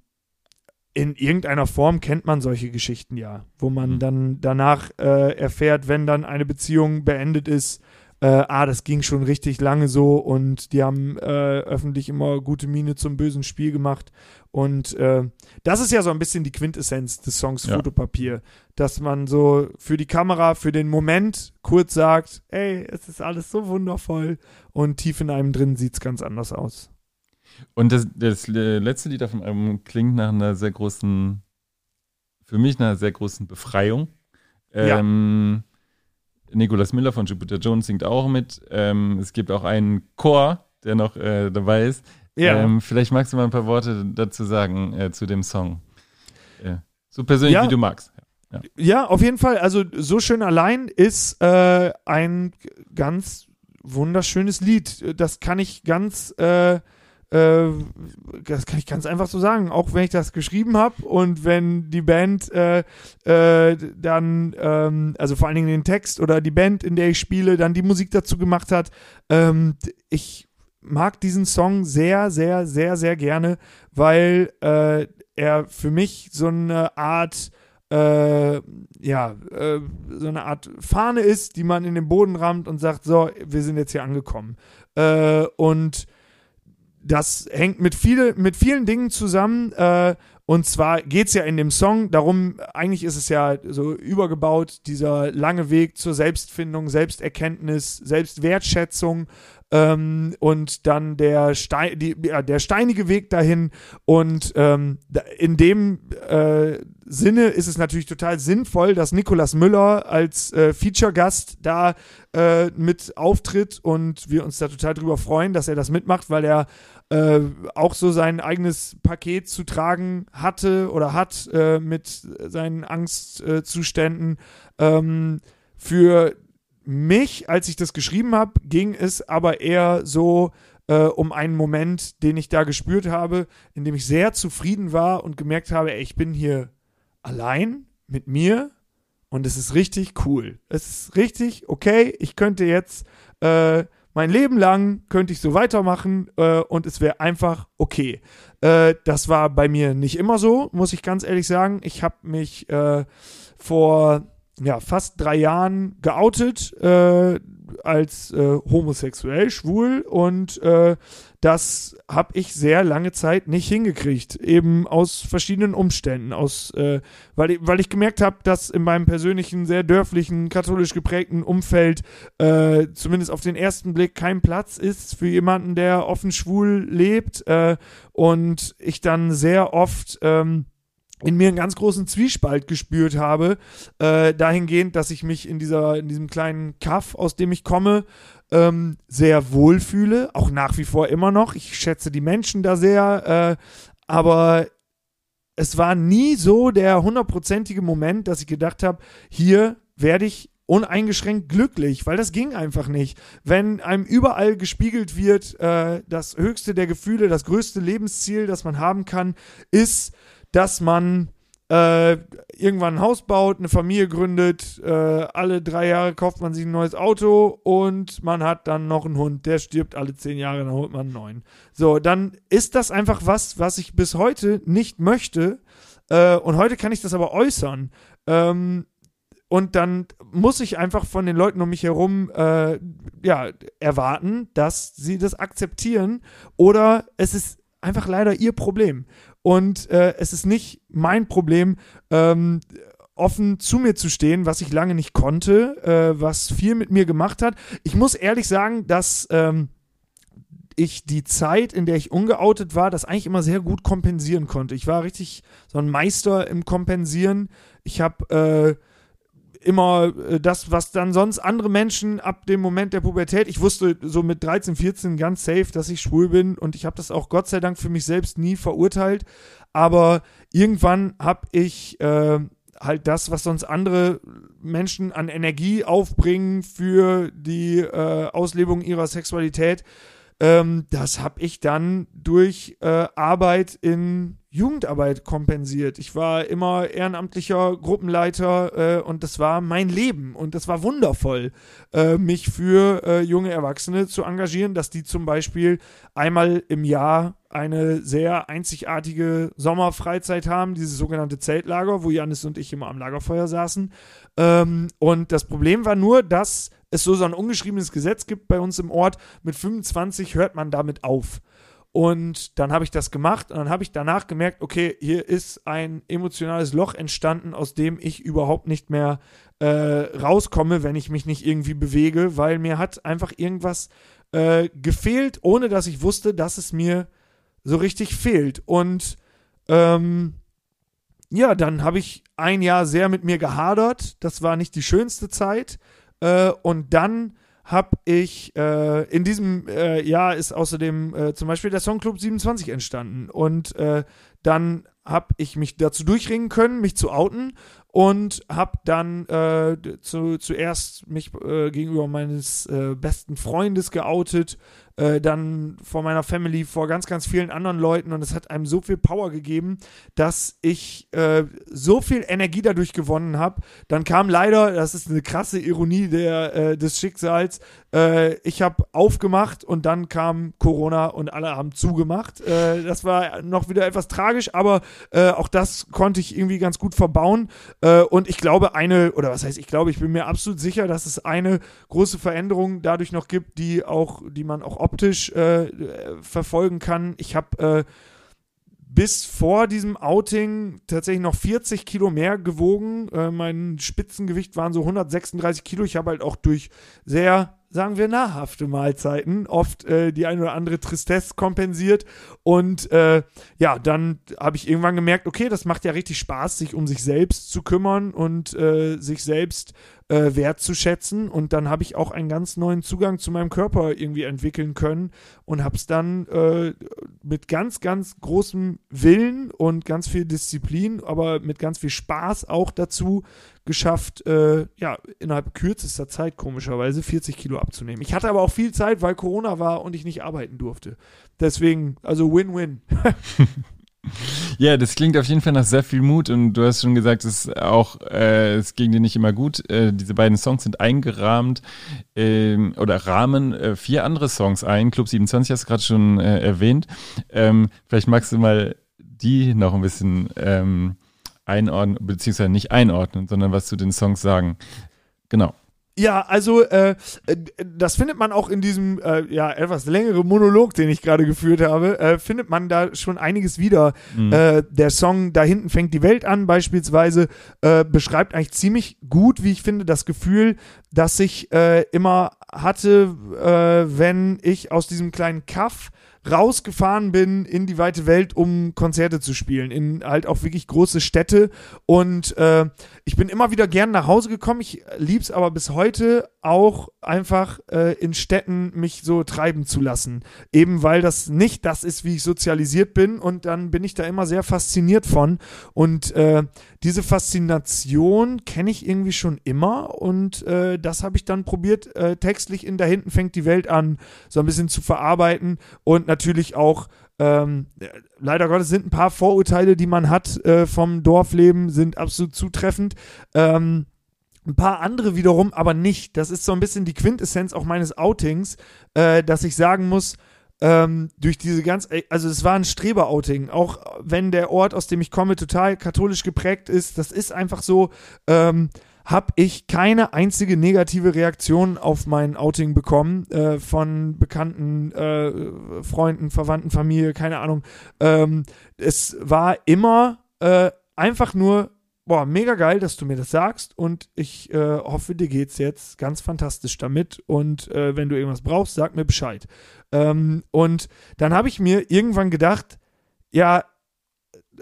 in irgendeiner Form kennt man solche Geschichten ja, wo man mhm. dann danach äh, erfährt, wenn dann eine Beziehung beendet ist, äh, ah, das ging schon richtig lange so und die haben äh, öffentlich immer gute Miene zum bösen Spiel gemacht. Und äh, das ist ja so ein bisschen die Quintessenz des Songs ja. Fotopapier, dass man so für die Kamera, für den Moment kurz sagt, ey, es ist alles so wundervoll und tief in einem drin sieht es ganz anders aus. Und das, das letzte Lied auf dem Album klingt nach einer sehr großen, für mich nach einer sehr großen Befreiung. Ähm, ja. Nicolas Miller von Jupiter Jones singt auch mit. Ähm, es gibt auch einen Chor, der noch äh, dabei ist. Ja. Ähm, vielleicht magst du mal ein paar Worte dazu sagen, äh, zu dem Song. Äh, so persönlich, ja. wie du magst. Ja. ja. auf jeden Fall. Also, so schön allein ist äh, ein ganz wunderschönes Lied. Das kann ich ganz äh, das kann ich ganz einfach so sagen. Auch wenn ich das geschrieben habe und wenn die Band äh, äh, dann, ähm, also vor allen Dingen den Text oder die Band, in der ich spiele, dann die Musik dazu gemacht hat, ähm, ich mag diesen Song sehr, sehr, sehr, sehr gerne, weil äh, er für mich so eine Art äh, ja, äh, so eine Art Fahne ist, die man in den Boden rammt und sagt, so, wir sind jetzt hier angekommen. Äh, und das hängt mit, viele, mit vielen Dingen zusammen. Äh, und zwar geht es ja in dem Song darum, eigentlich ist es ja so übergebaut, dieser lange Weg zur Selbstfindung, Selbsterkenntnis, Selbstwertschätzung ähm, und dann der, Stein, die, ja, der steinige Weg dahin. Und ähm, in dem äh, Sinne ist es natürlich total sinnvoll, dass Nikolas Müller als äh, Feature-Gast da äh, mit auftritt und wir uns da total drüber freuen, dass er das mitmacht, weil er äh, auch so sein eigenes Paket zu tragen hatte oder hat äh, mit seinen Angstzuständen. Ähm, für mich, als ich das geschrieben habe, ging es aber eher so äh, um einen Moment, den ich da gespürt habe, in dem ich sehr zufrieden war und gemerkt habe, ey, ich bin hier allein mit mir und es ist richtig cool. Es ist richtig okay. Ich könnte jetzt äh, mein Leben lang könnte ich so weitermachen äh, und es wäre einfach okay. Äh, das war bei mir nicht immer so, muss ich ganz ehrlich sagen. Ich habe mich äh, vor ja, fast drei Jahren geoutet äh, als äh, homosexuell, schwul und äh, das habe ich sehr lange Zeit nicht hingekriegt, eben aus verschiedenen Umständen, aus, äh, weil, ich, weil ich gemerkt habe, dass in meinem persönlichen, sehr dörflichen, katholisch geprägten Umfeld äh, zumindest auf den ersten Blick kein Platz ist für jemanden, der offen schwul lebt äh, und ich dann sehr oft ähm, in mir einen ganz großen Zwiespalt gespürt habe, äh, dahingehend, dass ich mich in dieser, in diesem kleinen Kaff, aus dem ich komme, ähm, sehr wohlfühle, auch nach wie vor immer noch. Ich schätze die Menschen da sehr, äh, aber es war nie so der hundertprozentige Moment, dass ich gedacht habe, hier werde ich uneingeschränkt glücklich, weil das ging einfach nicht. Wenn einem überall gespiegelt wird, äh, das höchste der Gefühle, das größte Lebensziel, das man haben kann, ist dass man äh, irgendwann ein Haus baut, eine Familie gründet, äh, alle drei Jahre kauft man sich ein neues Auto und man hat dann noch einen Hund, der stirbt alle zehn Jahre, dann holt man einen neuen. So, dann ist das einfach was, was ich bis heute nicht möchte. Äh, und heute kann ich das aber äußern. Ähm, und dann muss ich einfach von den Leuten um mich herum äh, ja, erwarten, dass sie das akzeptieren. Oder es ist einfach leider ihr Problem. Und äh, es ist nicht mein Problem, ähm, offen zu mir zu stehen, was ich lange nicht konnte, äh, was viel mit mir gemacht hat. Ich muss ehrlich sagen, dass ähm, ich die Zeit, in der ich ungeoutet war, das eigentlich immer sehr gut kompensieren konnte. Ich war richtig so ein Meister im Kompensieren. Ich habe äh, immer äh, das, was dann sonst andere Menschen ab dem Moment der Pubertät, ich wusste so mit 13, 14 ganz safe, dass ich schwul bin und ich habe das auch Gott sei Dank für mich selbst nie verurteilt, aber irgendwann habe ich äh, halt das, was sonst andere Menschen an Energie aufbringen für die äh, Auslebung ihrer Sexualität, ähm, das habe ich dann durch äh, Arbeit in Jugendarbeit kompensiert. Ich war immer ehrenamtlicher Gruppenleiter äh, und das war mein Leben und das war wundervoll, äh, mich für äh, junge Erwachsene zu engagieren, dass die zum Beispiel einmal im Jahr eine sehr einzigartige Sommerfreizeit haben, dieses sogenannte Zeltlager, wo Janis und ich immer am Lagerfeuer saßen. Ähm, und das Problem war nur, dass es so, so ein ungeschriebenes Gesetz gibt bei uns im Ort, mit 25 hört man damit auf. Und dann habe ich das gemacht und dann habe ich danach gemerkt, okay, hier ist ein emotionales Loch entstanden, aus dem ich überhaupt nicht mehr äh, rauskomme, wenn ich mich nicht irgendwie bewege, weil mir hat einfach irgendwas äh, gefehlt, ohne dass ich wusste, dass es mir so richtig fehlt. Und ähm, ja, dann habe ich ein Jahr sehr mit mir gehadert. Das war nicht die schönste Zeit. Äh, und dann habe ich äh, in diesem äh, Jahr ist außerdem äh, zum Beispiel der Songclub 27 entstanden. Und äh, dann habe ich mich dazu durchringen können, mich zu outen und habe dann äh, zu, zuerst mich äh, gegenüber meines besten Freundes geoutet, äh, dann vor meiner Family, vor ganz, ganz vielen anderen Leuten und es hat einem so viel Power gegeben, dass ich äh, so viel Energie dadurch gewonnen habe. Dann kam leider, das ist eine krasse Ironie der, äh, des Schicksals, ich habe aufgemacht und dann kam Corona und alle haben zugemacht. das war noch wieder etwas tragisch tragisch, aber äh, auch das konnte ich irgendwie ganz gut verbauen. Äh, und ich glaube, eine, oder was heißt, ich glaube, ich bin mir absolut sicher, dass es eine große Veränderung dadurch noch gibt, die auch, die man auch optisch äh, verfolgen kann. Ich habe äh, bis vor diesem Outing tatsächlich noch 40 Kilo mehr gewogen. Äh, mein Spitzengewicht waren so 136 Kilo. Ich habe halt auch durch sehr sagen wir, nahrhafte Mahlzeiten, oft äh, die eine oder andere Tristesse kompensiert. Und äh, ja, dann habe ich irgendwann gemerkt, okay, das macht ja richtig Spaß, sich um sich selbst zu kümmern und äh, sich selbst äh, wertzuschätzen. Und dann habe ich auch einen ganz neuen Zugang zu meinem Körper irgendwie entwickeln können und habe es dann äh, mit ganz, ganz großem Willen und ganz viel Disziplin, aber mit ganz viel Spaß auch dazu geschafft, äh, ja, innerhalb kürzester Zeit komischerweise 40 Kilo abzunehmen. Ich hatte aber auch viel Zeit, weil Corona war und ich nicht arbeiten durfte. Deswegen, also Win-Win. Ja, das klingt auf jeden Fall nach sehr viel Mut und du hast schon gesagt, es auch äh, es ging dir nicht immer gut. Äh, diese beiden Songs sind eingerahmt ähm, oder rahmen äh, vier andere Songs ein. Club 27 hast du gerade schon äh, erwähnt. Ähm, vielleicht magst du mal die noch ein bisschen ähm, einordnen, beziehungsweise nicht einordnen, sondern was zu den Songs sagen. Genau. Ja, also äh, äh, das findet man auch in diesem äh, ja etwas längeren Monolog, den ich gerade geführt habe, äh, findet man da schon einiges wieder. Mhm. Äh, der Song Da hinten fängt die Welt an beispielsweise äh, beschreibt eigentlich ziemlich gut, wie ich finde, das Gefühl, dass ich äh, immer hatte, äh, wenn ich aus diesem kleinen Kaff rausgefahren bin in die weite Welt, um Konzerte zu spielen, in halt auch wirklich große Städte. Und äh, ich bin immer wieder gern nach Hause gekommen. Ich lieb's aber bis heute auch einfach äh, in Städten mich so treiben zu lassen. Eben weil das nicht das ist, wie ich sozialisiert bin. Und dann bin ich da immer sehr fasziniert von. Und äh, diese Faszination kenne ich irgendwie schon immer. Und äh, das habe ich dann probiert, äh, textlich in Da hinten fängt die Welt an, so ein bisschen zu verarbeiten. Und natürlich auch ähm, leider Gottes sind ein paar Vorurteile, die man hat äh, vom Dorfleben, sind absolut zutreffend. Ähm, ein paar andere wiederum aber nicht. Das ist so ein bisschen die Quintessenz auch meines Outings, äh, dass ich sagen muss, ähm, durch diese ganz, also es war ein Streber-Outing, auch wenn der Ort, aus dem ich komme, total katholisch geprägt ist, das ist einfach so, ähm, habe ich keine einzige negative Reaktion auf mein Outing bekommen äh, von bekannten äh, Freunden, Verwandten, Familie, keine Ahnung. Ähm, es war immer äh, einfach nur boah, mega geil, dass du mir das sagst und ich äh, hoffe, dir geht's jetzt ganz fantastisch damit und äh, wenn du irgendwas brauchst, sag mir Bescheid. Ähm, und dann habe ich mir irgendwann gedacht, ja,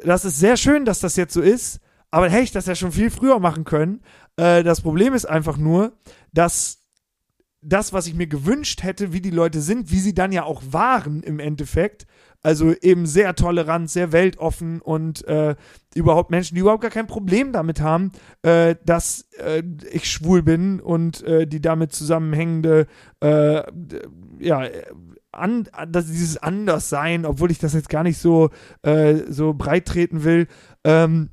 das ist sehr schön, dass das jetzt so ist, aber hätte ich das ja schon viel früher machen können. Äh, das Problem ist einfach nur, dass das, was ich mir gewünscht hätte, wie die Leute sind, wie sie dann ja auch waren im Endeffekt, also eben sehr tolerant, sehr weltoffen und äh, überhaupt Menschen, die überhaupt gar kein Problem damit haben, äh, dass äh, ich schwul bin und äh, die damit zusammenhängende, äh, ja, an, dass dieses Anderssein, obwohl ich das jetzt gar nicht so, äh, so breit treten will, ähm,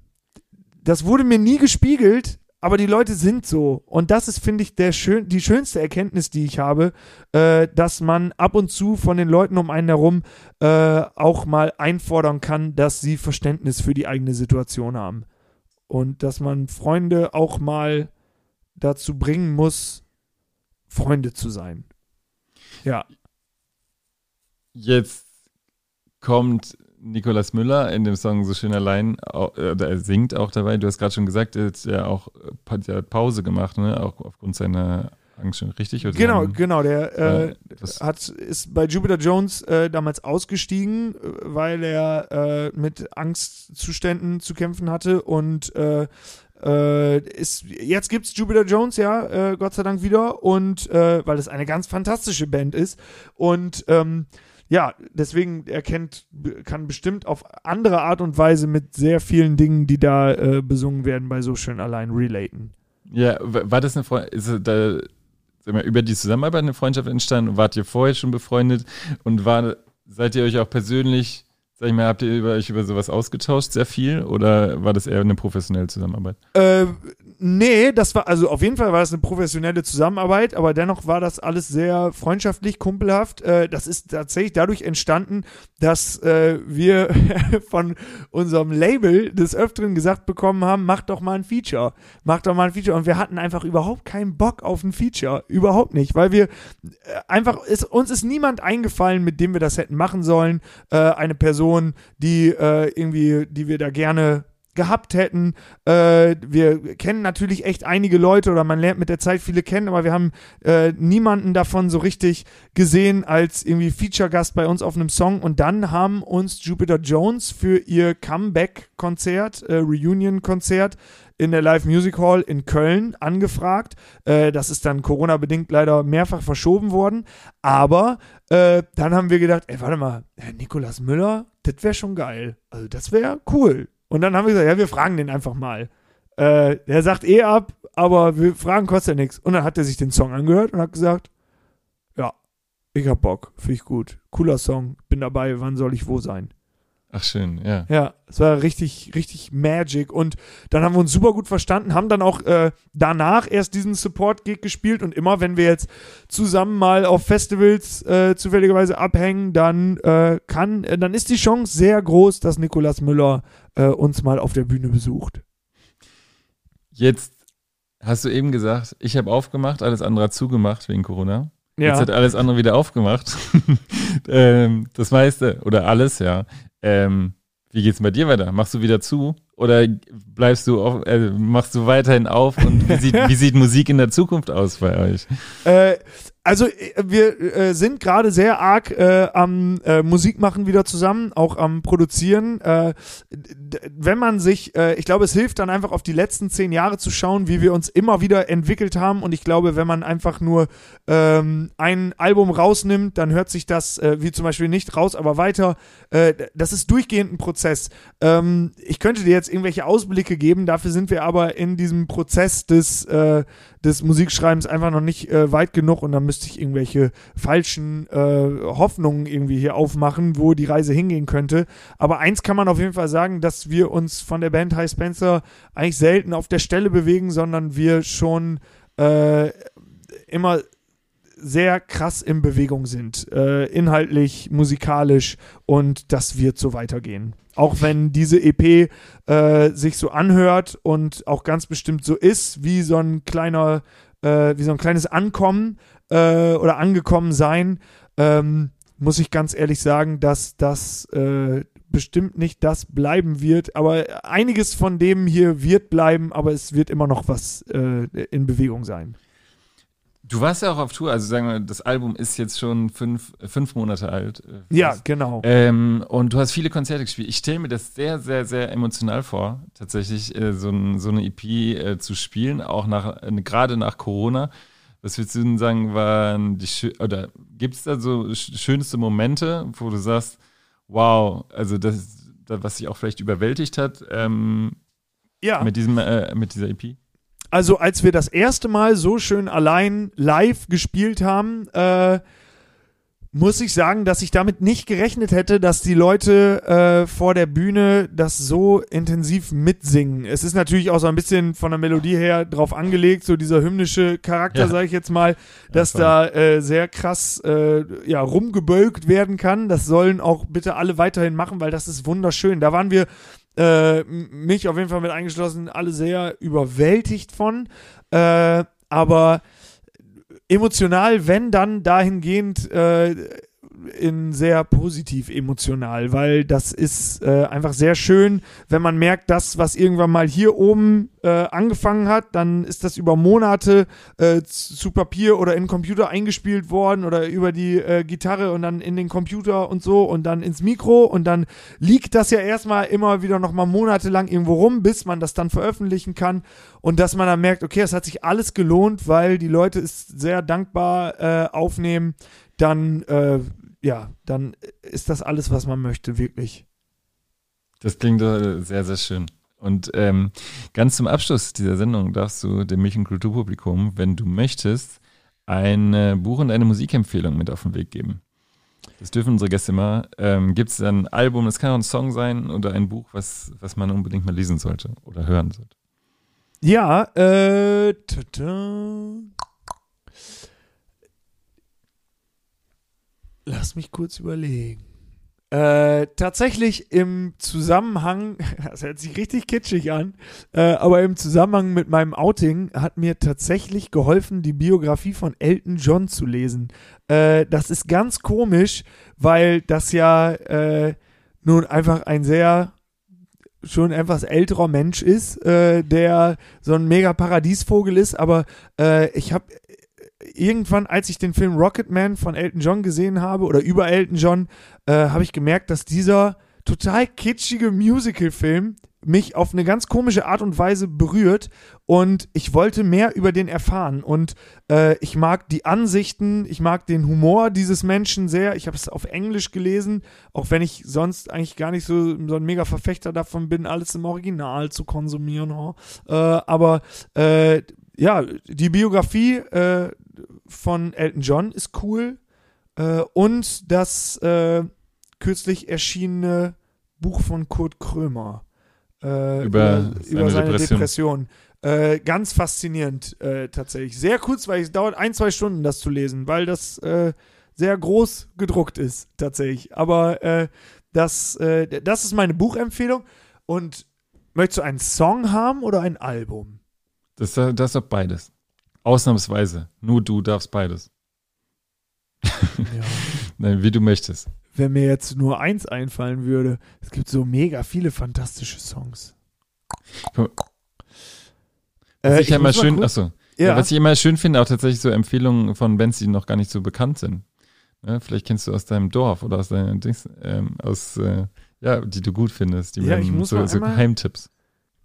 das wurde mir nie gespiegelt aber die Leute sind so. Und das ist, finde ich, der schön, die schönste Erkenntnis, die ich habe, äh, dass man ab und zu von den Leuten um einen herum äh, auch mal einfordern kann, dass sie Verständnis für die eigene Situation haben. Und dass man Freunde auch mal dazu bringen muss, Freunde zu sein. Ja. Jetzt kommt Nikolas Müller in dem Song So schön allein, er singt auch dabei. Du hast gerade schon gesagt, er hat ja auch hat Pause gemacht, ne? auch aufgrund seiner Angst schon richtig? Oder genau, haben, genau. Der äh, hat, ist bei Jupiter Jones äh, damals ausgestiegen, äh, weil er äh, mit Angstzuständen zu kämpfen hatte und äh, äh, ist, jetzt gibt's Jupiter Jones ja, Gott sei Dank wieder und weil es eine ganz fantastische Band ist und ähm, ja, deswegen erkennt, kann bestimmt auf andere Art und Weise mit sehr vielen Dingen, die da äh, besungen werden, bei so schön allein relaten. Ja, war das eine Freundschaft, ist da wir, über die Zusammenarbeit eine Freundschaft entstanden? Wart ihr vorher schon befreundet und war, seid ihr euch auch persönlich, sag ich mal, habt ihr über, euch über sowas ausgetauscht, sehr viel, oder war das eher eine professionelle Zusammenarbeit? Äh, Nee, das war, also auf jeden Fall war das eine professionelle Zusammenarbeit, aber dennoch war das alles sehr freundschaftlich, kumpelhaft. Äh, das ist tatsächlich dadurch entstanden, dass äh, wir von unserem Label des Öfteren gesagt bekommen haben, mach doch mal ein Feature, mach doch mal ein Feature. Und wir hatten einfach überhaupt keinen Bock auf ein Feature, überhaupt nicht, weil wir äh, einfach, ist, uns ist niemand eingefallen, mit dem wir das hätten machen sollen. Eine Person, die irgendwie, die wir da gerne gehabt hätten. Äh, wir kennen natürlich echt einige Leute oder man lernt mit der Zeit viele kennen, aber wir haben äh, niemanden davon so richtig gesehen als irgendwie Feature-Gast bei uns auf einem Song. Und dann haben uns Jupiter Jones für ihr Comeback-Konzert, äh, Reunion-Konzert in der Live Music Hall in Köln angefragt. Äh, das ist dann Corona-bedingt leider mehrfach verschoben worden. Aber äh, dann haben wir gedacht, ey, warte mal, Herr Nikolas Müller, das wäre schon geil. Also das wäre cool. Und dann haben wir gesagt, ja, wir fragen den einfach mal. Äh, der sagt eh ab, aber wir fragen kostet ja nichts. Und dann hat er sich den Song angehört und hat gesagt, ja, ich hab Bock, finde ich gut. Cooler Song, bin dabei, wann soll ich wo sein? Ach schön, ja. Ja, es war richtig, richtig Magic. Und dann haben wir uns super gut verstanden, haben dann auch äh, danach erst diesen Support-Gig gespielt. Und immer, wenn wir jetzt zusammen mal auf Festivals äh, zufälligerweise abhängen, dann äh, kann, äh, dann ist die Chance sehr groß, dass Nikolas Müller äh, uns mal auf der Bühne besucht. Jetzt hast du eben gesagt, ich habe aufgemacht, alles andere hat zugemacht wegen Corona. Jetzt Ja. hat alles andere wieder aufgemacht. ähm, das meiste oder alles, ja. Ähm, wie geht's bei dir weiter? Machst du wieder zu oder bleibst du auf, äh, machst du weiterhin auf und wie sieht, wie sieht Musik in der Zukunft aus bei euch? Äh, also äh, wir äh, sind gerade sehr arg äh, am äh, Musik machen wieder zusammen, auch am Produzieren. Äh, wenn man sich, äh, ich glaube, es hilft dann einfach auf die letzten zehn Jahre zu schauen, wie wir uns immer wieder entwickelt haben. Und ich glaube, wenn man einfach nur ähm, ein Album rausnimmt, dann hört sich das äh, wie zum Beispiel nicht raus, aber weiter. Äh, das ist durchgehend ein Prozess. Ähm, ich könnte dir jetzt irgendwelche Ausblicke geben, dafür sind wir aber in diesem Prozess des äh, des Musikschreibens einfach noch nicht äh, weit genug und dann müsste irgendwelche falschen äh, Hoffnungen irgendwie hier aufmachen, wo die Reise hingehen könnte. Aber eins kann man auf jeden Fall sagen, dass wir uns von der Band High Spencer eigentlich selten auf der Stelle bewegen, sondern wir schon äh, immer sehr krass in Bewegung sind, äh, inhaltlich, musikalisch und das wird so weitergehen. Auch wenn diese EP äh, sich so anhört und auch ganz bestimmt so ist, wie so ein kleiner, äh, wie so ein kleines Ankommen äh, oder angekommen sein, ähm, muss ich ganz ehrlich sagen, dass das äh, bestimmt nicht das bleiben wird. Aber einiges von dem hier wird bleiben, aber es wird immer noch was äh, in Bewegung sein. Du warst ja auch auf Tour, also sagen wir, das Album ist jetzt schon fünf, fünf Monate alt. äh, Ja, genau. Ähm, und du hast viele Konzerte gespielt. Ich stelle mir das sehr, sehr, sehr emotional vor, tatsächlich äh, so, ein, so eine EP äh, zu spielen, auch nach, äh, gerade nach Corona. Was würdest du denn sagen, waren die oder gibt es da so sch schönste Momente, wo du sagst, wow, also das, das was dich auch vielleicht überwältigt hat ähm, Ja. mit diesem, äh, mit dieser EP? Also als wir das erste Mal so schön allein live gespielt haben, äh, muss ich sagen, dass ich damit nicht gerechnet hätte, dass die Leute äh, vor der Bühne das so intensiv mitsingen. Es ist natürlich auch so ein bisschen von der Melodie her drauf angelegt, so dieser hymnische Charakter, Ja. sage ich jetzt mal, dass voll. da äh, sehr krass äh, ja, rumgebölkt werden kann. Das sollen auch bitte alle weiterhin machen, weil das ist wunderschön. Da waren wir äh, mich auf jeden Fall mit eingeschlossen, alle sehr überwältigt von. Äh, aber emotional, wenn dann dahingehend äh, in sehr positiv emotional, weil das ist äh, einfach sehr schön, wenn man merkt, das, was irgendwann mal hier oben äh, angefangen hat, dann ist das über Monate äh, zu Papier oder in den Computer eingespielt worden oder über die äh, Gitarre und dann in den Computer und so und dann ins Mikro und dann liegt das ja erstmal immer wieder nochmal monatelang irgendwo rum, bis man das dann veröffentlichen kann und dass man dann merkt, okay, es hat sich alles gelohnt, weil die Leute es sehr dankbar äh, aufnehmen, dann äh, ja, dann ist das alles, was man möchte, wirklich. Das klingt äh, sehr, sehr schön. Und ähm, ganz zum Abschluss dieser Sendung darfst du dem Milch- und Kulturpublikum, wenn du möchtest, ein Buch und eine Musikempfehlung mit auf den Weg geben. Das dürfen unsere Gäste immer. Ähm, Gibt es ein Album, das kann auch ein Song sein oder ein Buch, was, was man unbedingt mal lesen sollte oder hören sollte. Ja, äh, tada. Lass mich kurz überlegen. Äh, tatsächlich im Zusammenhang, das hört sich richtig kitschig an, äh, aber im Zusammenhang mit meinem Outing hat mir tatsächlich geholfen, die Biografie von Elton John zu lesen. Äh, das ist ganz komisch, weil das ja äh, nun einfach ein sehr schon etwas älterer Mensch ist, äh, der so ein mega Paradiesvogel ist, aber äh, ich habe irgendwann, als ich den Film Rocketman von Elton John gesehen habe oder über Elton John, äh, habe ich gemerkt, dass dieser total kitschige Musical-Film mich auf eine ganz komische Art und Weise berührt und ich wollte mehr über den erfahren und äh, ich mag die Ansichten, ich mag den Humor dieses Menschen sehr. Ich habe es auf Englisch gelesen, auch wenn ich sonst eigentlich gar nicht so, so ein mega Verfechter davon bin, alles im Original zu konsumieren. Oh. Äh, aber äh, ja, die Biografie äh, von Elton John ist cool äh, und das äh, kürzlich erschienene Buch von Kurt Krömer äh, Über über, seine über seine Depression. Depression. Äh, ganz faszinierend äh, tatsächlich. Sehr kurzweilig, es dauert ein, zwei Stunden, das zu lesen, weil das sehr groß gedruckt ist, tatsächlich. Aber das, das ist meine Buchempfehlung. Und möchtest du einen Song haben oder ein Album? Das, das ist doch beides. Ausnahmsweise. Nur du darfst beides. Ja. Nein, wie du möchtest. Wenn mir jetzt nur eins einfallen würde, es gibt so mega viele fantastische Songs. Was Äh, ich, ja immer schön, achso, Ja, ja. was ich immer schön finde, auch tatsächlich so Empfehlungen von Bands, die noch gar nicht so bekannt sind. Ne, vielleicht kennst du aus deinem Dorf oder aus deinen Dings, ähm, aus, äh, ja, die du gut findest. Die Ja, ich muss so, so einmal- Geheimtipps.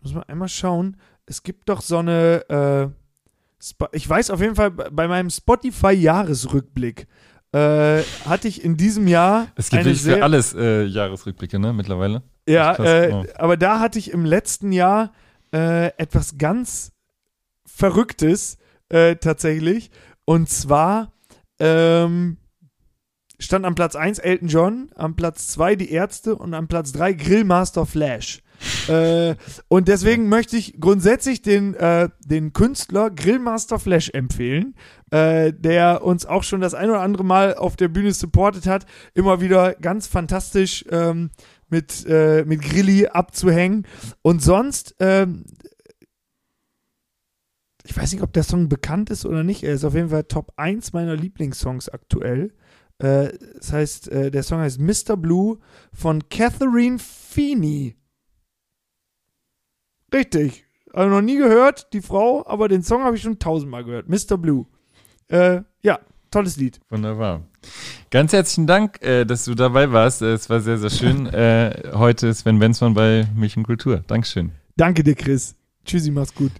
muss man einmal schauen. Es gibt doch so eine, äh, ich weiß auf jeden Fall, bei meinem Spotify-Jahresrückblick äh, hatte ich in diesem Jahr Es gibt wirklich für alles äh, Jahresrückblicke, ne, mittlerweile. Ja, wow. aber da hatte ich im letzten Jahr äh, etwas ganz Verrücktes äh, tatsächlich. Und zwar ähm, stand am Platz 1 Elton John, am Platz 2 die Ärzte und am Platz 3 Grillmaster Flash. Äh, und deswegen möchte ich grundsätzlich den, äh, den Künstler Grillmaster Flash empfehlen, äh, der uns auch schon das ein oder andere Mal auf der Bühne supportet hat. Immer wieder ganz fantastisch ähm, mit, äh, mit Grilli abzuhängen. Und sonst, ähm, ich weiß nicht, ob der Song bekannt ist oder nicht. Er ist auf jeden Fall Top 1 meiner Lieblingssongs aktuell. Äh, das heißt, der Song heißt Mr. Blue von Catherine Feeney. Richtig. Also noch nie gehört, die Frau, aber den Song habe ich schon tausendmal gehört. Mr. Blue. Äh, ja, tolles Lied. Wunderbar. Ganz herzlichen Dank, äh, dass du dabei warst. Äh, Es war sehr, sehr schön. äh, heute ist Sven Benzmann bei Milch und Kultur. Dankeschön. Danke dir, Chris. Tschüssi, mach's gut.